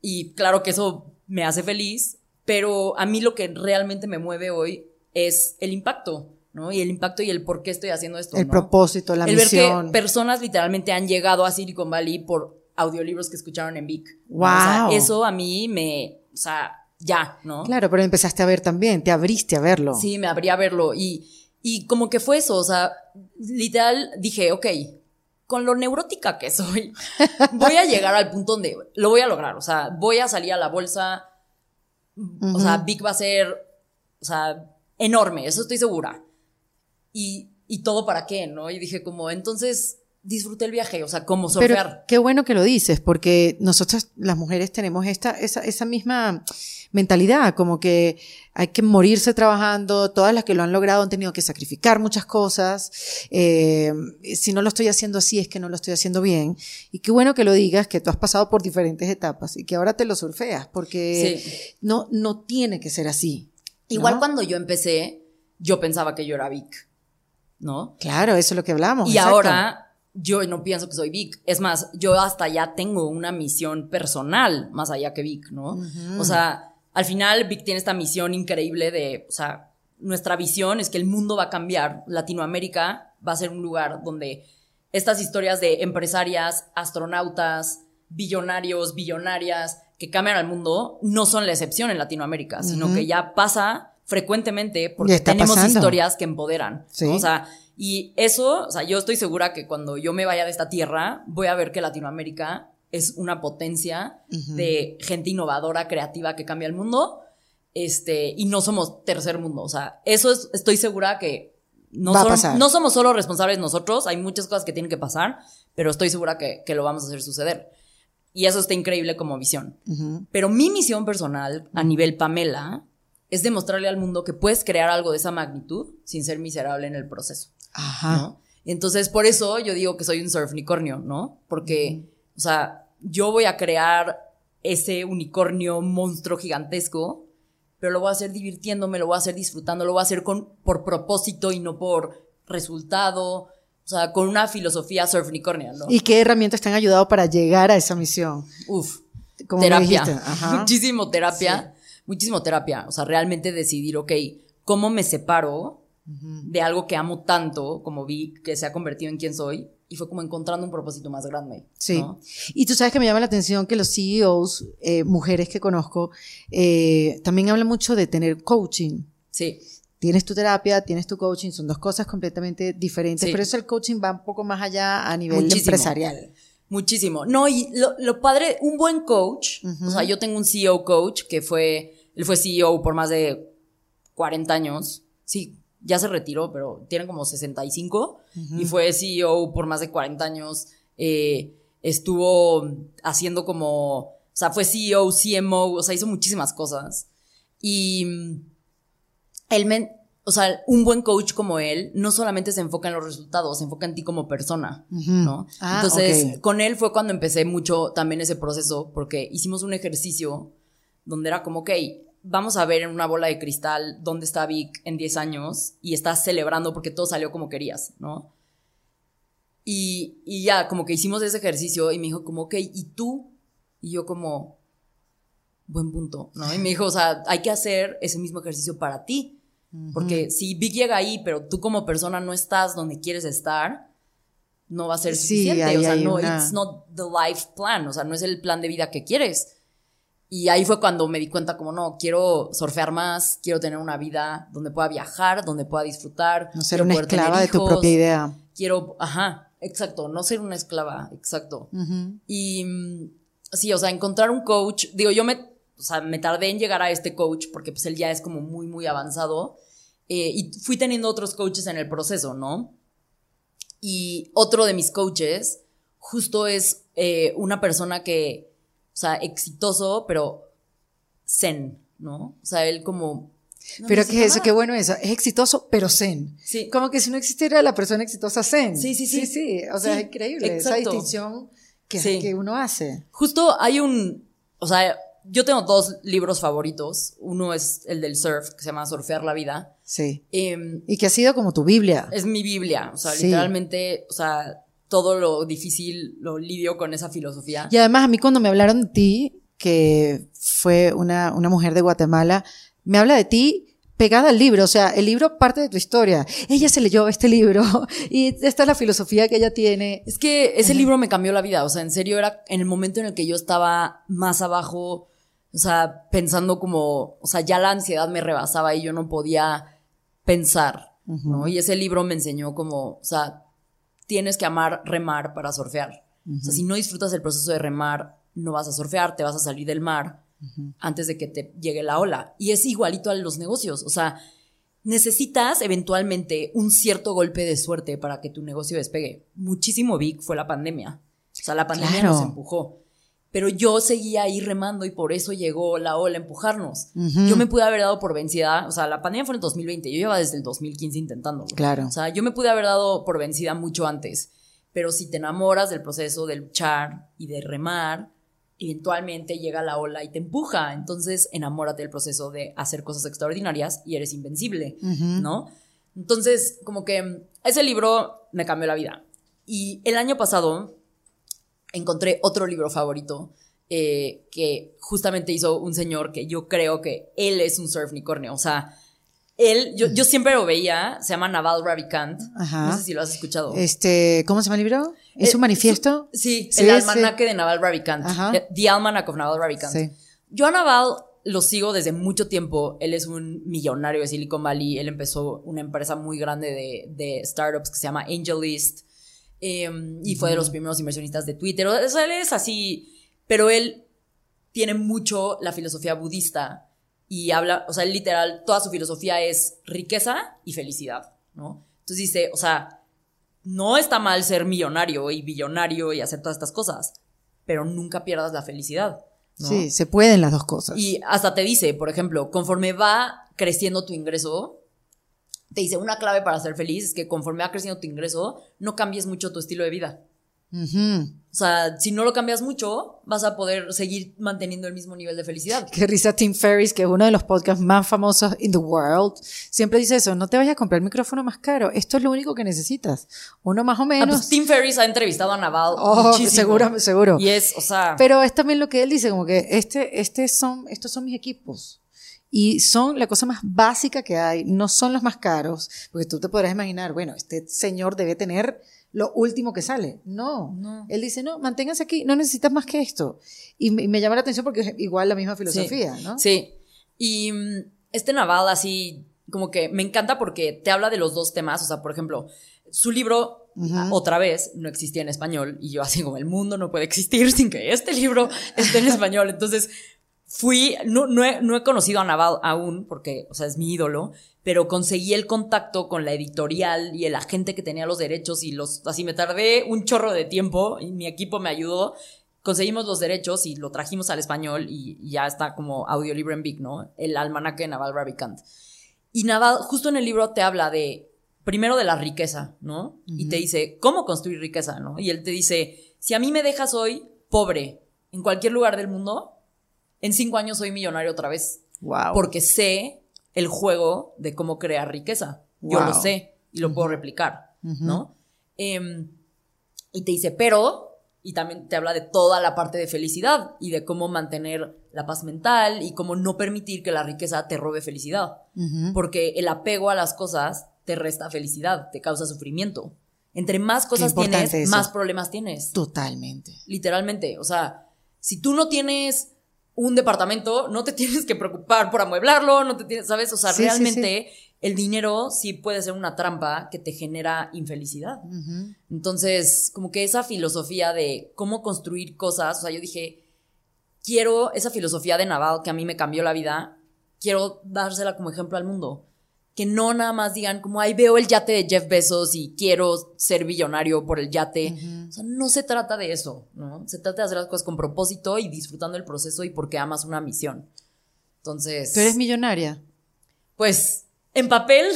Y claro que eso me hace feliz, pero a mí lo que realmente me mueve hoy es el impacto. ¿no? Y el impacto y el por qué estoy haciendo esto. El propósito, la el misión. ver que personas literalmente han llegado a Silicon Valley por audiolibros que escucharon en Vic. Wow. O sea, eso a mí me, o sea, ya, ¿no? Claro, pero empezaste a ver también, te abriste a verlo. Sí, me abrí a verlo y, y como que fue eso, o sea, literal dije, ok, con lo neurótica que soy, voy a llegar al punto donde lo voy a lograr, o sea, voy a salir a la bolsa, o sea, Big va a ser, o sea, enorme, eso estoy segura. Y, y todo para qué, ¿no? Y dije como, entonces disfruté el viaje, o sea, como surfear. Pero qué bueno que lo dices, porque nosotras las mujeres tenemos esta, esa, esa misma mentalidad, como que hay que morirse trabajando, todas las que lo han logrado han tenido que sacrificar muchas cosas, eh, si no lo estoy haciendo así es que no lo estoy haciendo bien, y qué bueno que lo digas, que tú has pasado por diferentes etapas y que ahora te lo surfeas, porque no, no tiene que ser así. Igual cuando yo empecé, yo pensaba que yo era Vic, ¿no? Claro, eso es lo que hablamos. Y ahora yo no pienso que soy Vic. Es más, yo hasta ya tengo una misión personal más allá que Vic, ¿no? O sea, al final Vic tiene esta misión increíble de, o sea, nuestra visión es que el mundo va a cambiar. Latinoamérica va a ser un lugar donde estas historias de empresarias, astronautas, billonarios, billonarias que cambian al mundo no son la excepción en Latinoamérica, sino que ya pasa frecuentemente porque tenemos historias que empoderan. O sea, y eso, o sea, yo estoy segura que cuando yo me vaya de esta tierra, voy a ver que Latinoamérica es una potencia de gente innovadora, creativa que cambia el mundo. Este, y no somos tercer mundo. O sea, eso es, estoy segura que no, no somos solo responsables nosotros, hay muchas cosas que tienen que pasar, pero estoy segura que, que lo vamos a hacer suceder. Y eso está increíble como visión. Pero mi misión personal a nivel Pamela es demostrarle al mundo que puedes crear algo de esa magnitud sin ser miserable en el proceso. Ajá. Entonces, por eso yo digo que soy un surf unicornio, ¿no? Porque, o sea, yo voy a crear ese unicornio monstruo gigantesco, pero lo voy a hacer divirtiéndome, lo voy a hacer disfrutando, lo voy a hacer con, por propósito y no por resultado. O sea, con una filosofía surf unicornia, ¿no? ¿Y qué herramientas te han ayudado para llegar a esa misión? Uf, terapia. Muchísimo terapia. Muchísimo terapia. O sea, realmente decidir, ok, ¿cómo me separo de algo que amo tanto, como vi que se ha convertido en quien soy, y fue como encontrando un propósito más grande. Sí. Y tú sabes que me llama la atención que los CEOs, eh, mujeres que conozco, eh, también hablan mucho de tener coaching. Sí. Tienes tu terapia, tienes tu coaching, son dos cosas completamente diferentes, pero eso el coaching va un poco más allá a nivel empresarial. Muchísimo. No, y lo, padre, un buen coach, o sea, yo tengo un CEO coach que fue, él fue CEO por más de 40 años, sí, ya se retiró, pero tiene como 65 y fue CEO por más de 40 años. Eh, estuvo haciendo como, o sea, fue CEO, CMO, o sea, hizo muchísimas cosas. Y él o sea, un buen coach como él no solamente se enfoca en los resultados, se enfoca en ti como persona, ¿no? Ah, Entonces, con él fue cuando empecé mucho también ese proceso, porque hicimos un ejercicio donde era como, ok, vamos a ver en una bola de cristal dónde está Vic en 10 años y estás celebrando porque todo salió como querías, ¿no? Y, y ya, como que hicimos ese ejercicio y me dijo como, ok, ¿y tú? Y yo como, buen punto, ¿no? Y me dijo, o sea, hay que hacer ese mismo ejercicio para ti. Porque si Vic llega ahí, pero tú como persona no estás donde quieres estar, no va a ser Sí, suficiente. o sea, no, una- it's not the life plan, o sea, no es el plan de vida que quieres. Y ahí fue cuando me di cuenta como, no, quiero surfear más, quiero tener una vida donde pueda viajar, donde pueda disfrutar. No ser una esclava de tu propia idea. Quiero, ajá, exacto, no ser una esclava, exacto. Y sí, o sea, encontrar un coach, digo, yo me, o sea, me tardé en llegar a este coach porque pues él ya es como muy, muy avanzado. eh, y fui teniendo otros coaches en el proceso, ¿no? Y otro de mis coaches justo es eh, una persona que, o sea, exitoso, pero zen, ¿no? O sea, él como... no Pero es eso, qué bueno eso. Es exitoso, pero zen. Sí. Como que si no existiera la persona exitosa zen. Sí, sí, sí. Sí, sí. O sea, Sí, es increíble esa distinción que, Sí. que uno hace. Justo hay un, o sea, yo tengo dos libros favoritos. Uno es el del surf, que se llama Surfear la vida. Sí. Em, Y que ha sido como tu Biblia. es mi Biblia, o sea, Sí. literalmente, o sea, todo lo difícil lo lidio con esa filosofía. Y además a mí cuando me hablaron de ti, que fue una, una mujer de Guatemala, me habla de ti pegada al libro, o sea, el libro parte de tu historia. Ella se leyó este libro y esta es la filosofía que ella tiene. Es que ese libro me cambió la vida, o sea, en serio era en el momento en el que yo estaba más abajo, o sea, pensando como, o sea, ya la ansiedad me rebasaba y yo no podía pensar, ¿no? Y ese libro me enseñó como, o sea, tienes que amar remar para surfear. O sea, si no disfrutas el proceso de remar, no vas a surfear, te vas a salir del mar antes de que te llegue la ola. Y es igualito a los negocios, o sea, necesitas eventualmente un cierto golpe de suerte para que tu negocio despegue. Muchísimo big fue la pandemia. O sea, la pandemia Claro. nos empujó. Pero yo seguía ahí remando y por eso llegó la ola a empujarnos. Yo me pude haber dado por vencida. O sea, la pandemia fue en el 2020. Yo llevaba desde el 2015 intentándolo. Claro. O sea, yo me pude haber dado por vencida mucho antes. Pero si te enamoras del proceso de luchar y de remar, eventualmente llega la ola y te empuja. Entonces, enamórate del proceso de hacer cosas extraordinarias y eres invencible, ¿no? Entonces, como que ese libro me cambió la vida. Y el año pasado encontré otro libro favorito eh, que justamente hizo un señor que yo creo que él es un surfnicornio. O sea, él, yo, yo siempre lo veía, se llama Naval Ravikant. Ajá. No sé si lo has escuchado. Este, ¿cómo se llama el libro? ¿Es Eh, un manifiesto? Sí, Sí, el sí. almanaque de Naval Ravikant. Ajá. Eh, The Almanac of Naval Ravikant. Sí. Yo a Naval lo sigo desde mucho tiempo. Él es un millonario de Silicon Valley. Él empezó una empresa muy grande de, de startups que se llama AngelList. Eh, y fue de los primeros inversionistas de Twitter. O sea, él es así. Pero él tiene mucho la filosofía budista. Y habla, o sea, él literal, toda su filosofía es riqueza y felicidad, ¿no? Entonces dice, o sea, no está mal ser millonario y billonario y hacer todas estas cosas, pero nunca pierdas la felicidad. ¿no? Sí, se pueden las dos cosas. Y hasta te dice, por ejemplo, conforme va creciendo tu ingreso, te dice una clave para ser feliz es que conforme va creciendo tu ingreso, no cambies mucho tu estilo de vida. Ujú. O sea, si no lo cambias mucho, vas a poder seguir manteniendo el mismo nivel de felicidad. Qué risa Tim Ferriss, que es uno de los podcasts más famosos in the world, siempre dice eso, no te vayas a comprar el micrófono más caro, esto es lo único que necesitas. Uno más o Ah, menos. pues Tim Ferriss ha entrevistado a Naval Oh, muchísimo. seguro, seguro. Y es, o sea, Pero es también lo que él dice, como que este, este son, estos son mis equipos. Y son la cosa más básica que hay, no son los más caros, porque tú te podrás imaginar, bueno, este señor debe tener lo último que sale. No, No. él dice, no, manténgase aquí, no necesitas más que esto. Y me, me llama la atención porque es igual la misma filosofía, sí, ¿no? Sí. Y mm, este Naval así, como que me encanta porque te habla de los dos temas. O sea, por ejemplo, su libro, a- otra vez, no existía en español. Y yo así como, el mundo no puede existir sin que este libro esté en español. Entonces, fui, no, no, he, no he conocido a Naval aún, porque, o sea, es mi ídolo, pero conseguí el contacto con la editorial y el agente que tenía los derechos y los, así me tardé un chorro de tiempo y mi equipo me ayudó. Conseguimos los derechos y lo trajimos al español y, y ya está como audiolibro en Big, ¿no? El almanaque de Naval Ravikant. Y Naval, justo en el libro te habla de, primero de la riqueza, ¿no? Y te dice, ¿cómo construir riqueza, ¿no? Y él te dice, si a mí me dejas hoy pobre en cualquier lugar del mundo, en cinco años soy millonario otra vez. Wow. Porque sé el juego de cómo crear riqueza. Yo Wow. lo sé y lo puedo replicar, ¿no? Em, y te dice, pero, y también te habla de toda la parte de felicidad y de cómo mantener la paz mental y cómo no permitir que la riqueza te robe felicidad. Porque el apego a las cosas te resta felicidad, te causa sufrimiento. entre más cosas tienes, eso. más problemas tienes. Totalmente. Literalmente. O sea, si tú no tienes un departamento, no te tienes que preocupar por amueblarlo, no te tienes, ¿sabes? O sea, Sí, sí, realmente el dinero sí puede ser una trampa que te genera infelicidad. Entonces, como que esa filosofía de cómo construir cosas, o sea, yo dije, quiero esa filosofía de Naval que a mí me cambió la vida, quiero dársela como ejemplo al mundo. Que no nada más digan como, ay, veo el yate de Jeff Bezos y quiero ser billonario por el yate. O sea, no se trata de eso, ¿no? Se trata de hacer las cosas con propósito y disfrutando el proceso y porque amas una misión. Entonces, Tú eres millonaria. pues, en papel,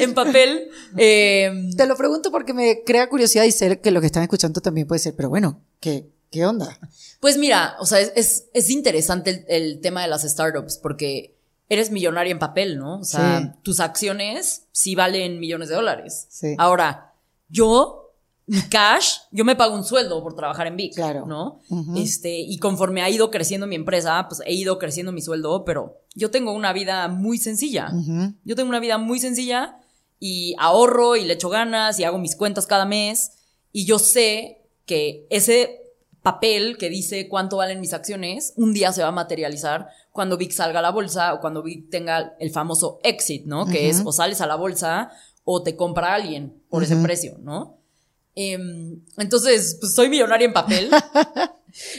en papel, eh, Te lo pregunto porque me crea curiosidad y sé que lo que están escuchando también puede ser, pero bueno, ¿qué, qué onda? Pues mira, o sea, es, es, es interesante el, el tema de las startups porque eres millonario en papel, ¿no? O sea, Sí. tus acciones sí valen millones de dólares. Sí. Ahora, yo, mi cash, yo me pago un sueldo por trabajar en Vic, Claro. ¿no? Este, y conforme ha ido creciendo mi empresa, pues he ido creciendo mi sueldo, pero yo tengo una vida muy sencilla. Yo tengo una vida muy sencilla y ahorro y le echo ganas y hago mis cuentas cada mes y yo sé que ese papel que dice cuánto valen mis acciones un día se va a materializar cuando Vic salga a la bolsa o cuando Vic tenga el famoso exit, ¿no? Que es o sales a la bolsa o te compra alguien por ese precio, ¿no? Em, entonces, pues soy millonaria en papel.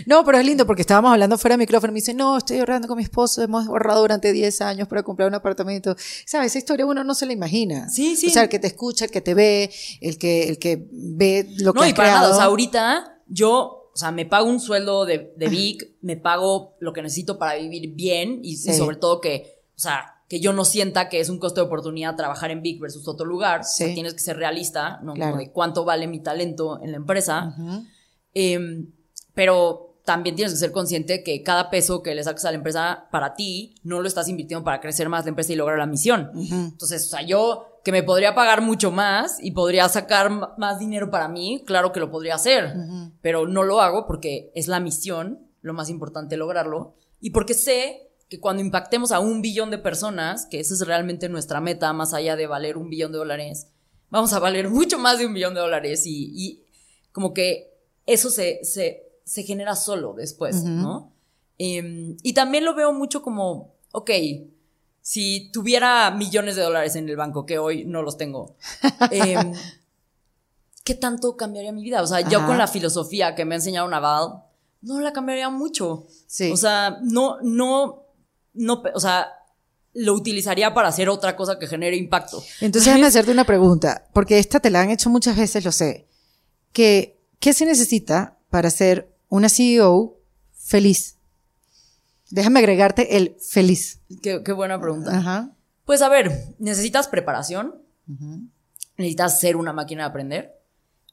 No, pero es lindo porque estábamos hablando fuera de micrófono y me dice, no, estoy ahorrando con mi esposo, hemos ahorrado durante 10 años para comprar un apartamento. ¿Sabes? Esa historia uno no se la imagina. Sí, sí. O sea, el que te escucha, el que te ve, el que, el que ve lo que No, has y para creado. nada. O sea, ahorita yo, o sea, me pago un sueldo de, de Vic, me pago lo que necesito para vivir bien y, sobre todo que, o sea, que yo no sienta que es un costo de oportunidad trabajar en Vic versus otro lugar. O sea, Sí. tienes que ser realista, ¿no? Claro. De cuánto vale mi talento en la empresa. Em, pero también tienes que ser consciente que cada peso que le sacas a la empresa para ti no lo estás invirtiendo para crecer más la empresa y lograr la misión. Entonces, o sea, yo que me podría pagar mucho más y podría sacar más dinero para mí, claro que lo podría hacer, pero no lo hago porque es la misión, lo más importante lograrlo, y porque sé que cuando impactemos a un billón de personas, que esa es realmente nuestra meta, más allá de valer un billón de dólares, vamos a valer mucho más de un billón de dólares y, y como que eso se, se, se genera solo después, ¿no? Em, y también lo veo mucho como, ok, si tuviera millones de dólares en el banco, que hoy no los tengo, em, ¿qué tanto cambiaría mi vida? O sea, yo con la filosofía que me ha enseñado Naval, no la cambiaría mucho. Sí. O sea, no, no, no, o sea, lo utilizaría para hacer otra cosa que genere impacto. Entonces, déjame hacerte una pregunta, porque esta te la han hecho muchas veces, lo sé. Que, ¿Qué se necesita para ser una CEO feliz? Déjame agregarte el feliz. Qué, qué buena pregunta. Ajá. Pues a ver, necesitas preparación, necesitas ser una máquina de aprender,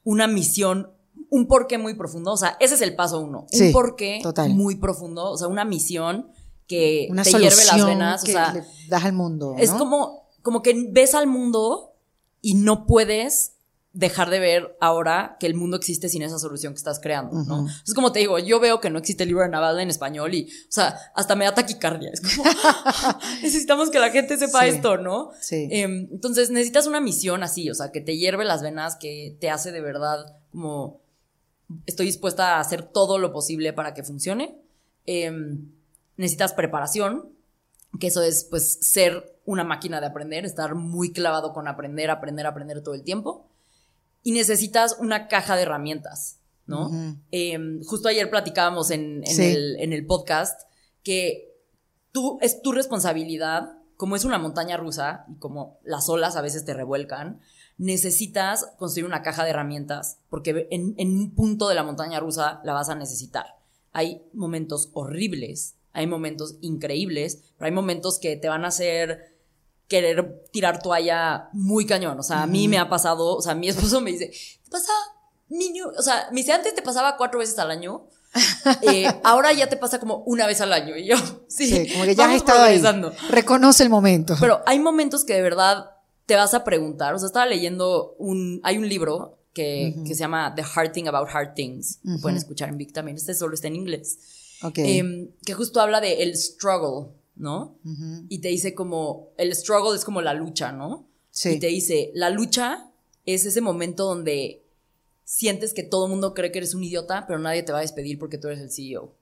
una misión, un porqué muy profundo, o sea, ese es el paso uno, Sí, un porqué total. muy profundo, o sea, una misión que Una te hierve las venas, o sea, le das al mundo. es como, como que ves al mundo y no puedes dejar de ver ahora que el mundo existe sin esa solución que estás creando, ¿no? Es como te digo, yo veo que no existe el libro de Naval en español y, o sea, hasta me da taquicardia. Es como, necesitamos que la gente sepa Sí. esto, ¿no? Sí. Em, entonces necesitas una misión así, o sea, que te hierve las venas, que te hace de verdad como, estoy dispuesta a hacer todo lo posible para que funcione. Em, necesitas preparación, que eso es pues ser una máquina de aprender, estar muy clavado con aprender, aprender, aprender todo el tiempo. Y necesitas una caja de herramientas, ¿no? Em, justo ayer platicábamos en, en Sí. el, en el podcast que tú, es tu responsabilidad, como es una montaña rusa y como las olas a veces te revuelcan, necesitas construir una caja de herramientas porque en, en un punto de la montaña rusa la vas a necesitar. Hay momentos horribles, hay momentos increíbles, pero hay momentos que te van a hacer querer tirar toalla muy cañón. O sea, a mí me ha pasado, o sea, mi esposo me dice, ¿te pasa? niño? O sea, me dice, antes te pasaba cuatro veces al año. eh, ahora ya te pasa como una vez al año. Y yo, sí, Sí, como que ya has estado ahí. Reconoce el momento. Pero hay momentos que de verdad te vas a preguntar. O sea, estaba leyendo un. Hay un libro que, que se llama The Hard Thing About Hard Things. Pueden escuchar en Vic también. Este solo está en inglés. ok. Em, que justo habla de el struggle, ¿no? Y te dice como. El struggle es como la lucha, ¿no? Sí. Y te dice, la lucha es ese momento donde sientes que todo el mundo cree que eres un idiota, pero nadie te va a despedir porque tú eres el CEO.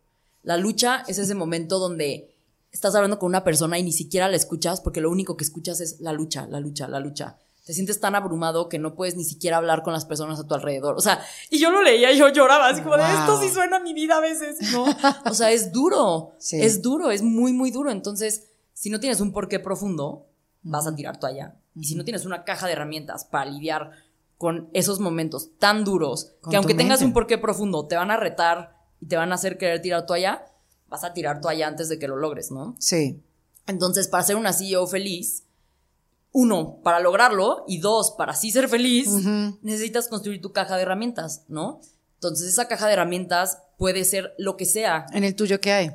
La lucha es ese momento donde estás hablando con una persona y ni siquiera la escuchas porque lo único que escuchas es la lucha, la lucha, la lucha. Te sientes tan abrumado que no puedes ni siquiera hablar con las personas a tu alrededor. O sea, y yo lo leía y yo lloraba, así como de esto sí suena a mi vida a veces, ¿no? O sea, es duro, Sí. es duro, es muy, muy duro. Entonces, si no tienes un porqué profundo, vas a tirar toalla. Y si no tienes una caja de herramientas para lidiar con esos momentos tan duros, Con que aunque tengas mente. un porqué profundo, te van a retar y te van a hacer querer tirar toalla, vas a tirar toalla antes de que lo logres, ¿no? Sí. Entonces, para ser una CEO feliz, uno, para lograrlo, y dos, para sí ser feliz, necesitas construir tu caja de herramientas, ¿no? Entonces, esa caja de herramientas puede ser lo que sea. En el tuyo, ¿qué hay?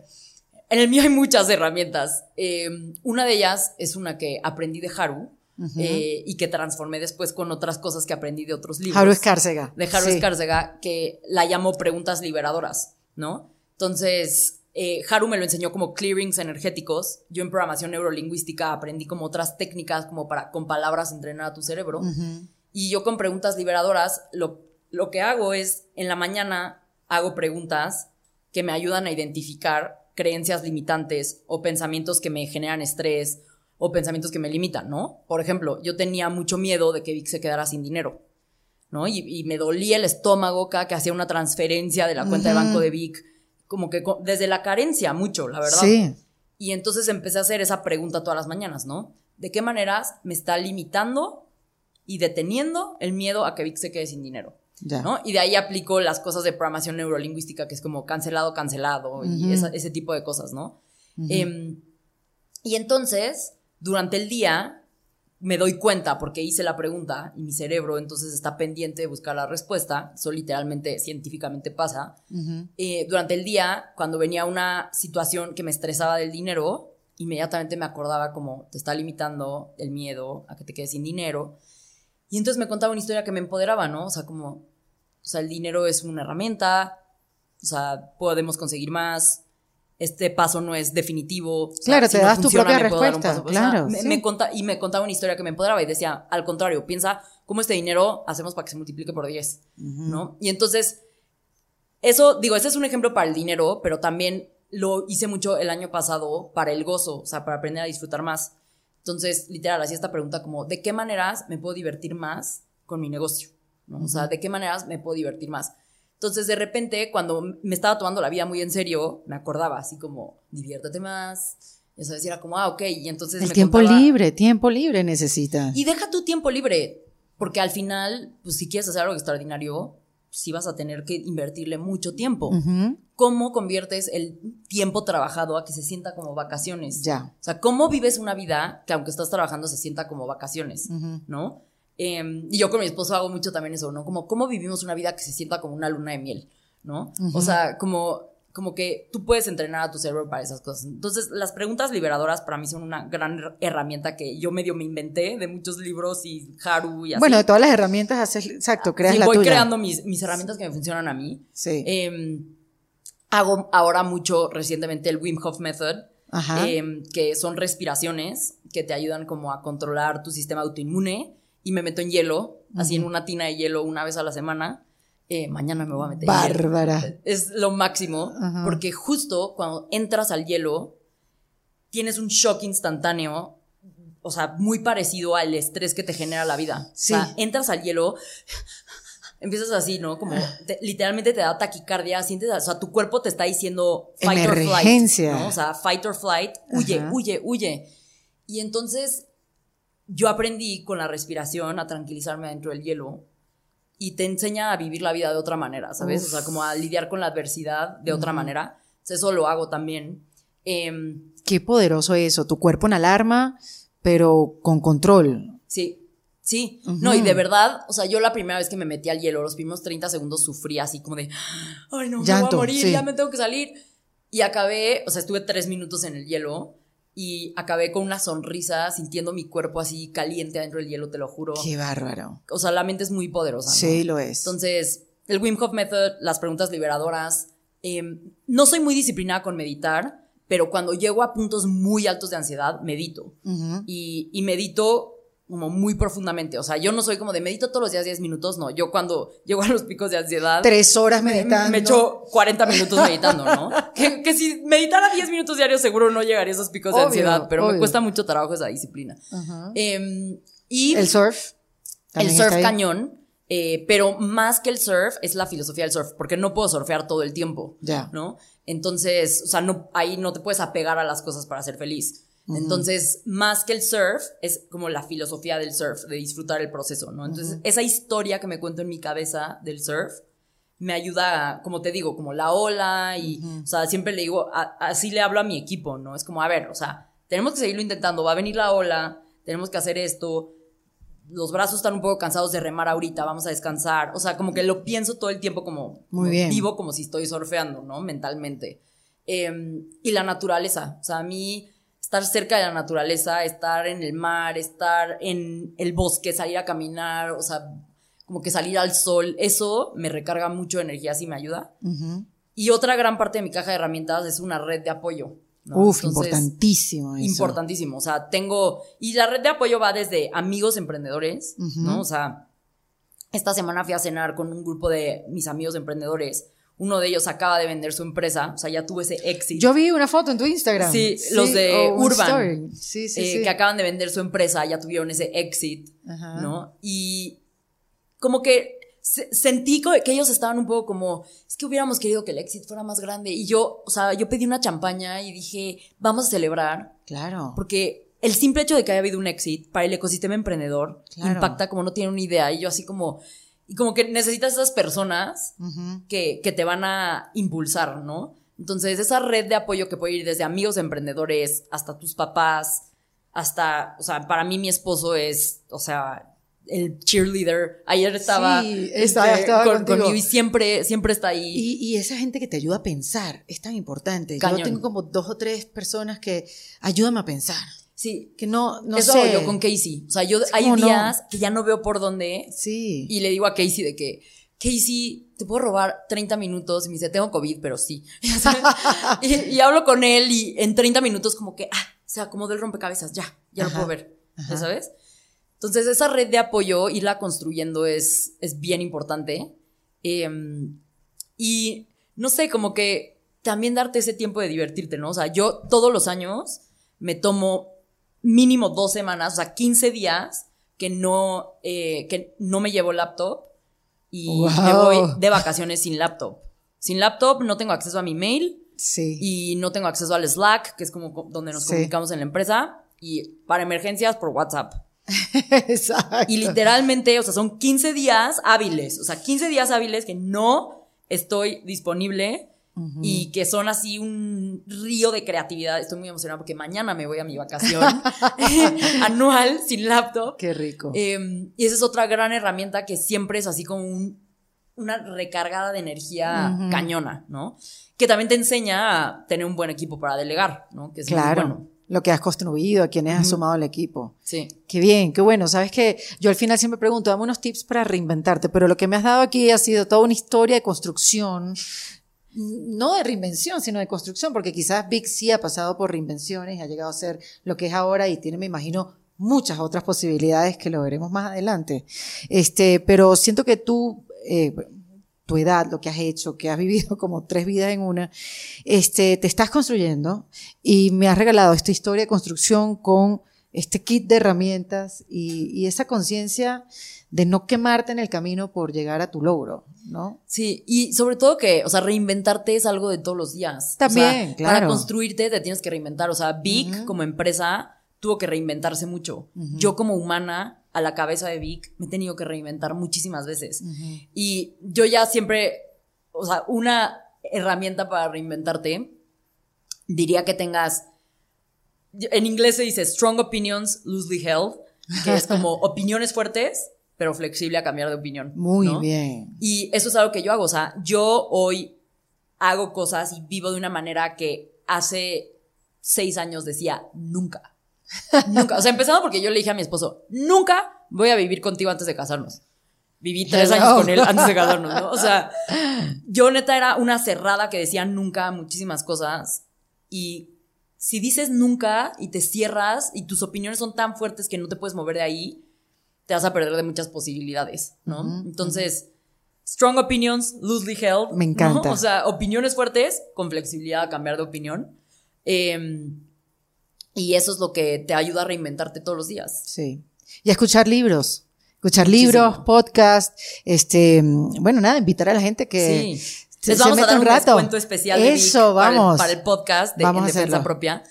En el mío hay muchas herramientas. Eh, una de ellas es una que aprendí de Haru eh, y que transformé después con otras cosas que aprendí de otros libros Haru Escárcega. de Haru Sí. Escárcega, que la llamo preguntas liberadoras, ¿no? Entonces, eh, Haru me lo enseñó como clearings energéticos. Yo en programación neurolingüística aprendí como otras técnicas como para con palabras entrenar a tu cerebro. Y yo con preguntas liberadoras lo, lo que hago es en la mañana hago preguntas que me ayudan a identificar creencias limitantes o pensamientos que me generan estrés o pensamientos que me limitan, ¿no? Por ejemplo, yo tenía mucho miedo de que Vic se quedara sin dinero. ¿no? Y, y me dolía el estómago cada que hacía una transferencia de la cuenta de banco de Vic, como que desde la carencia mucho, la verdad. Sí. Y entonces empecé a hacer esa pregunta todas las mañanas, ¿no? ¿De qué maneras me está limitando y deteniendo el miedo a que Vic se quede sin dinero? Ya. ¿no? Y de ahí aplico las cosas de programación neurolingüística, que es como cancelado, cancelado, y esa- ese tipo de cosas, ¿no? Em, y entonces, durante el día, me doy cuenta, porque hice la pregunta, y mi cerebro entonces está pendiente de buscar la respuesta, eso literalmente, científicamente pasa. Eh, durante el día, cuando venía una situación que me estresaba del dinero, inmediatamente me acordaba como te está limitando el miedo a que te quedes sin dinero. Y entonces me contaba una historia que me empoderaba, ¿no? O sea, como, o sea, el dinero es una herramienta, o sea, podemos conseguir más, este paso no es definitivo. o sea, Claro, te no das tu funciona, propia dar un respuesta, paso. O sea, claro, me- sí. me conta- y me contaba una historia que me empoderaba y decía, al contrario, piensa cómo este dinero hacemos para que se multiplique por 10, ¿no? Y entonces, eso, digo, ese es un ejemplo para el dinero, pero también lo hice mucho el año pasado para el gozo, o sea, para aprender a disfrutar más. Entonces, literal, hacía esta pregunta como, ¿de qué maneras me puedo divertir más con mi negocio? ¿no? O sea, ¿de qué maneras me puedo divertir más? Entonces, de repente, cuando me estaba tomando la vida muy en serio, me acordaba así como, diviértete más. Y eso era como, ah, ok. Y entonces El me tiempo contaba- libre, tiempo libre necesitas. y deja tu tiempo libre, porque al final, pues si quieres hacer algo extraordinario, sí vas a tener que invertirle mucho tiempo. ¿Cómo conviertes el tiempo trabajado a que se sienta como vacaciones? Ya. O sea, ¿cómo vives una vida que aunque estás trabajando se sienta como vacaciones? ¿No? Eh, y yo con mi esposo hago mucho también eso, ¿no? Como, ¿cómo vivimos una vida que se sienta como una luna de miel? ¿No? O sea, como, como que tú puedes entrenar a tu cerebro para esas cosas. Entonces, las preguntas liberadoras para mí son una gran her- herramienta que yo medio me inventé de muchos libros y Haru y así. Bueno, de todas las herramientas haces, exacto, creas Sí, la voy tuya. creando mis, mis herramientas que me funcionan a mí. Sí. Eh, hago ahora mucho recientemente el Wim Hof Method, Ajá. eh, que son respiraciones que te ayudan como a controlar tu sistema autoinmune y me meto en hielo, así en una tina de hielo una vez a la semana. Eh, mañana me voy a meter en hielo. Bárbara. Es lo máximo, Ajá. porque justo cuando entras al hielo, tienes un shock instantáneo, o sea, muy parecido al estrés que te genera la vida. Sí. O sea, entras al hielo, empiezas así, ¿no? Como te- literalmente te da taquicardia, sientes, o sea, tu cuerpo te está diciendo fight or flight. Emergencia. ¿no? O sea, fight or flight, huye, Ajá. huye, huye. Y entonces yo aprendí con la respiración a tranquilizarme dentro del hielo y te enseña a vivir la vida de otra manera, ¿sabes? Uf. O sea, como a lidiar con la adversidad de otra manera. Entonces, eso lo hago también. Em, Qué poderoso eso, tu cuerpo en alarma, pero con control. sí, sí. No, y de verdad, o sea, yo la primera vez que me metí al hielo, los primeros 30 segundos sufrí así como de, ay, no, me voy Llanto, a morir, sí. ya me tengo que salir. Y acabé, o sea, estuve tres minutos en el hielo y acabé con una sonrisa, sintiendo mi cuerpo así caliente adentro del hielo, te lo juro. Qué bárbaro. O sea, la mente es muy poderosa. ¿no? Sí, lo es. Entonces, el Wim Hof Method, las preguntas liberadoras. eh, no soy muy disciplinada con meditar, pero cuando llego a puntos muy altos de ansiedad, medito. Y medito como muy profundamente. O sea, yo no soy como de medito todos los días 10 minutos, no. Yo cuando llego a los picos de ansiedad. Tres horas meditando. Me echo 40 minutos meditando, ¿no? que, que, si meditara 10 minutos diarios seguro no llegaría a esos picos de ansiedad, pero me cuesta mucho trabajo esa disciplina. eh, y el surf. El surf cañón. Eh, pero más que el surf es la filosofía del surf, porque no puedo surfear todo el tiempo, Ya. ¿no? Entonces, o sea, no, ahí no te puedes apegar a las cosas para ser feliz. Entonces, más que el surf, es como la filosofía del surf, de disfrutar el proceso, ¿no? Entonces, esa historia que me cuento en mi cabeza del surf me ayuda, a, como te digo, como la ola y, o sea, siempre le digo, a- así le hablo a mi equipo, ¿no? Es como, a ver, o sea, tenemos que seguirlo intentando, va a venir la ola, tenemos que hacer esto, los brazos están un poco cansados de remar ahorita, vamos a descansar. O sea, como que lo pienso todo el tiempo como, Muy bien. vivo como si estoy surfeando, ¿no? Mentalmente. Eh, y la naturaleza. O sea, a mí estar cerca de la naturaleza, estar en el mar, estar en el bosque, salir a caminar, o sea, como que salir al sol, eso me recarga mucho de energía, sí me ayuda. Y otra gran parte de mi caja de herramientas es una red de apoyo. ¿no? Uf, Entonces, importantísimo eso. Importantísimo. O sea, tengo. Y la red de apoyo va desde amigos emprendedores. ¿no? O sea, esta semana fui a cenar con un grupo de mis amigos emprendedores. Uno de ellos acaba de vender su empresa, o sea, ya tuvo ese éxito. Yo vi una foto en tu Instagram. Sí, los de Urban. Sí, sí, eh, sí. que acaban de vender su empresa, ya tuvieron ese exit, Ajá. ¿no? Y como que se- sentí que ellos estaban un poco como, es que hubiéramos querido que el exit fuera más grande. Y yo, o sea, yo pedí una champaña y dije, vamos a celebrar, Claro. porque el simple hecho de que haya habido un exit para el ecosistema emprendedor Claro. impacta como no tiene una idea. Y yo así como, y como que necesitas esas personas Ujú. que, que te van a impulsar, ¿no? Entonces, esa red de apoyo que puede ir desde amigos emprendedores hasta tus papás, hasta, o sea, para mí mi esposo es, o sea, el cheerleader. Ayer estaba, Sí, este, estaba- estaba con- conmigo y siempre, siempre está ahí. Y, y esa gente que te ayuda a pensar es tan importante. Cañón. Yo tengo como dos o tres personas que ayúdame a pensar. Sí, Que no, no eso sé. hago yo con Casey. O sea, yo hay días que ya no veo por dónde Sí. y le digo a Casey de que, Casey, te puedo robar 30 minutos. Y me dice, tengo COVID, pero sí. y, y hablo con él y en 30 minutos como que, ah, se acomodó el rompecabezas, ya, ya lo puedo ver. ajá. ¿Ya sabes? Entonces, esa red de apoyo, irla construyendo es, es bien importante. Em, y no sé, como que también darte ese tiempo de divertirte, ¿no? O sea, yo todos los años me tomo mínimo dos semanas, o sea, 15 días que no, eh, que no me llevo laptop y Wow. me voy de vacaciones sin laptop. Sin laptop no tengo acceso a mi mail Sí. y no tengo acceso al Slack, que es como co- donde nos Sí. comunicamos en la empresa, y para emergencias por WhatsApp. Exacto. Y literalmente, o sea, son 15 días hábiles, o sea, 15 días hábiles que no estoy disponible y que son así un río de creatividad. Estoy muy emocionada porque mañana me voy a mi vacación anual sin laptop. Qué rico. Eh, y esa es otra gran herramienta que siempre es así como un- una recargada de energía Ujú. cañona, ¿no? Que también te enseña a tener un buen equipo para delegar, ¿no? Que es muy claro. bueno. Lo que has construido, a quienes has sumado al equipo. Sí. Qué bien, qué bueno. Sabes que yo al final siempre pregunto, dame unos tips para reinventarte, pero lo que me has dado aquí ha sido toda una historia de construcción, no de reinvención, sino de construcción, porque quizás Vic sí ha pasado por reinvenciones ha llegado a ser lo que es ahora y tiene, me imagino, muchas otras posibilidades que lo veremos más adelante. Este, pero siento que tú, eh, tu edad, lo que has hecho, que has vivido como tres vidas en una, este, te estás construyendo y me has regalado esta historia de construcción con este kit de herramientas y, y esa conciencia de no quemarte en el camino por llegar a tu logro, ¿no? Sí, y sobre todo que, o sea, reinventarte es algo de todos los días. También, O sea, claro. Para construirte te tienes que reinventar. O sea, Vic como empresa tuvo que reinventarse mucho. Yo como humana, a la cabeza de Vic, me he tenido que reinventar muchísimas veces. Y yo ya siempre, o sea, una herramienta para reinventarte, diría que tengas, en inglés se dice strong opinions, loosely held, que es como opiniones fuertes, pero flexible a cambiar de opinión. Muy ¿no? bien. Y eso es algo que yo hago. O sea, yo hoy hago cosas y vivo de una manera que hace seis años decía nunca. Nunca. O sea, empezando porque yo le dije a mi esposo, nunca voy a vivir contigo antes de casarnos. Viví tres Hello. años con él antes de casarnos, ¿no? O sea, yo neta era una cerrada que decía nunca muchísimas cosas y si dices nunca y te cierras y tus opiniones son tan fuertes que no te puedes mover de ahí, te vas a perder de muchas posibilidades, ¿no? Entonces, strong opinions, loosely held. Me encanta. ¿no? O sea, opiniones fuertes con flexibilidad a cambiar de opinión. Em, y eso es lo que te ayuda a reinventarte todos los días. Sí. Y a escuchar libros. Escuchar Muchísimo. libros, podcast, este, bueno, nada, invitar a la gente que Sí. se, Les se vamos a dar un, rato. descuento especial de Eso, para el- vamos. Para, el, podcast de Vamos en defensa propia.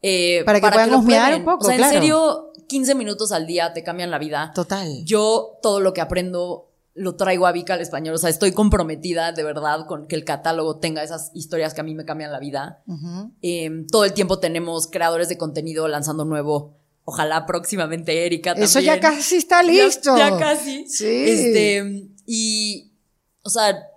Eh, Para que puedan lo husmear prueben. un poco, O sea, claro. en serio, 15 minutos al día te cambian la vida. Total. Yo todo lo que aprendo lo traigo a Vic al español. O sea, estoy comprometida de verdad con que el catálogo tenga esas historias que a mí me cambian la vida. Eh, todo el tiempo tenemos creadores de contenido lanzando nuevo. Ojalá próximamente Erika también. Eso ya casi está Ya- listo. Ya, casi. Sí. Este, y, o sea,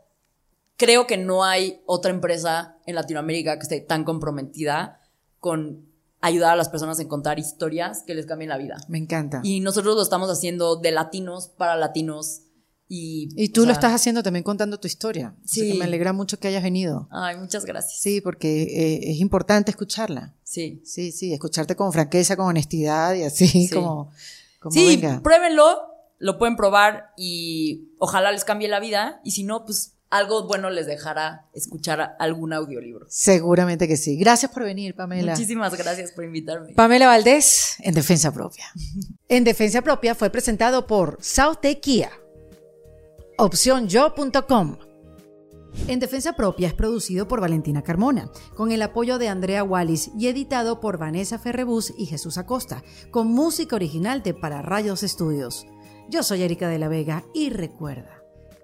creo que no hay otra empresa en Latinoamérica que esté tan comprometida con ayudar a las personas a encontrar historias que les cambien la vida. Me encanta. Y, Y nosotros lo estamos haciendo de latinos para latinos. Y, tú o lo sea, estás haciendo también contando tu historia. Así Sí. que me alegra mucho que hayas venido. Ay, muchas gracias. Sí, porque eh, es importante escucharla. Sí. Sí, sí, escucharte con franqueza, con honestidad y así Sí. como, como Sí, venga. pruébenlo, lo pueden probar y ojalá les cambie la vida. Y si no, pues algo bueno les dejará escuchar algún audiolibro. Seguramente que sí. Gracias por venir, Pamela. Muchísimas gracias por invitarme. Pamela Valdés, en Defensa Propia. En Defensa Propia fue presentado por Saute Kia. Opciónyo.com. En Defensa Propia es producido por Valentina Carmona, con el apoyo de Andrea Wallis y editado por Vanessa Ferrebus y Jesús Acosta, con música original de Para Rayos Estudios. Yo soy Erika de la Vega y recuerda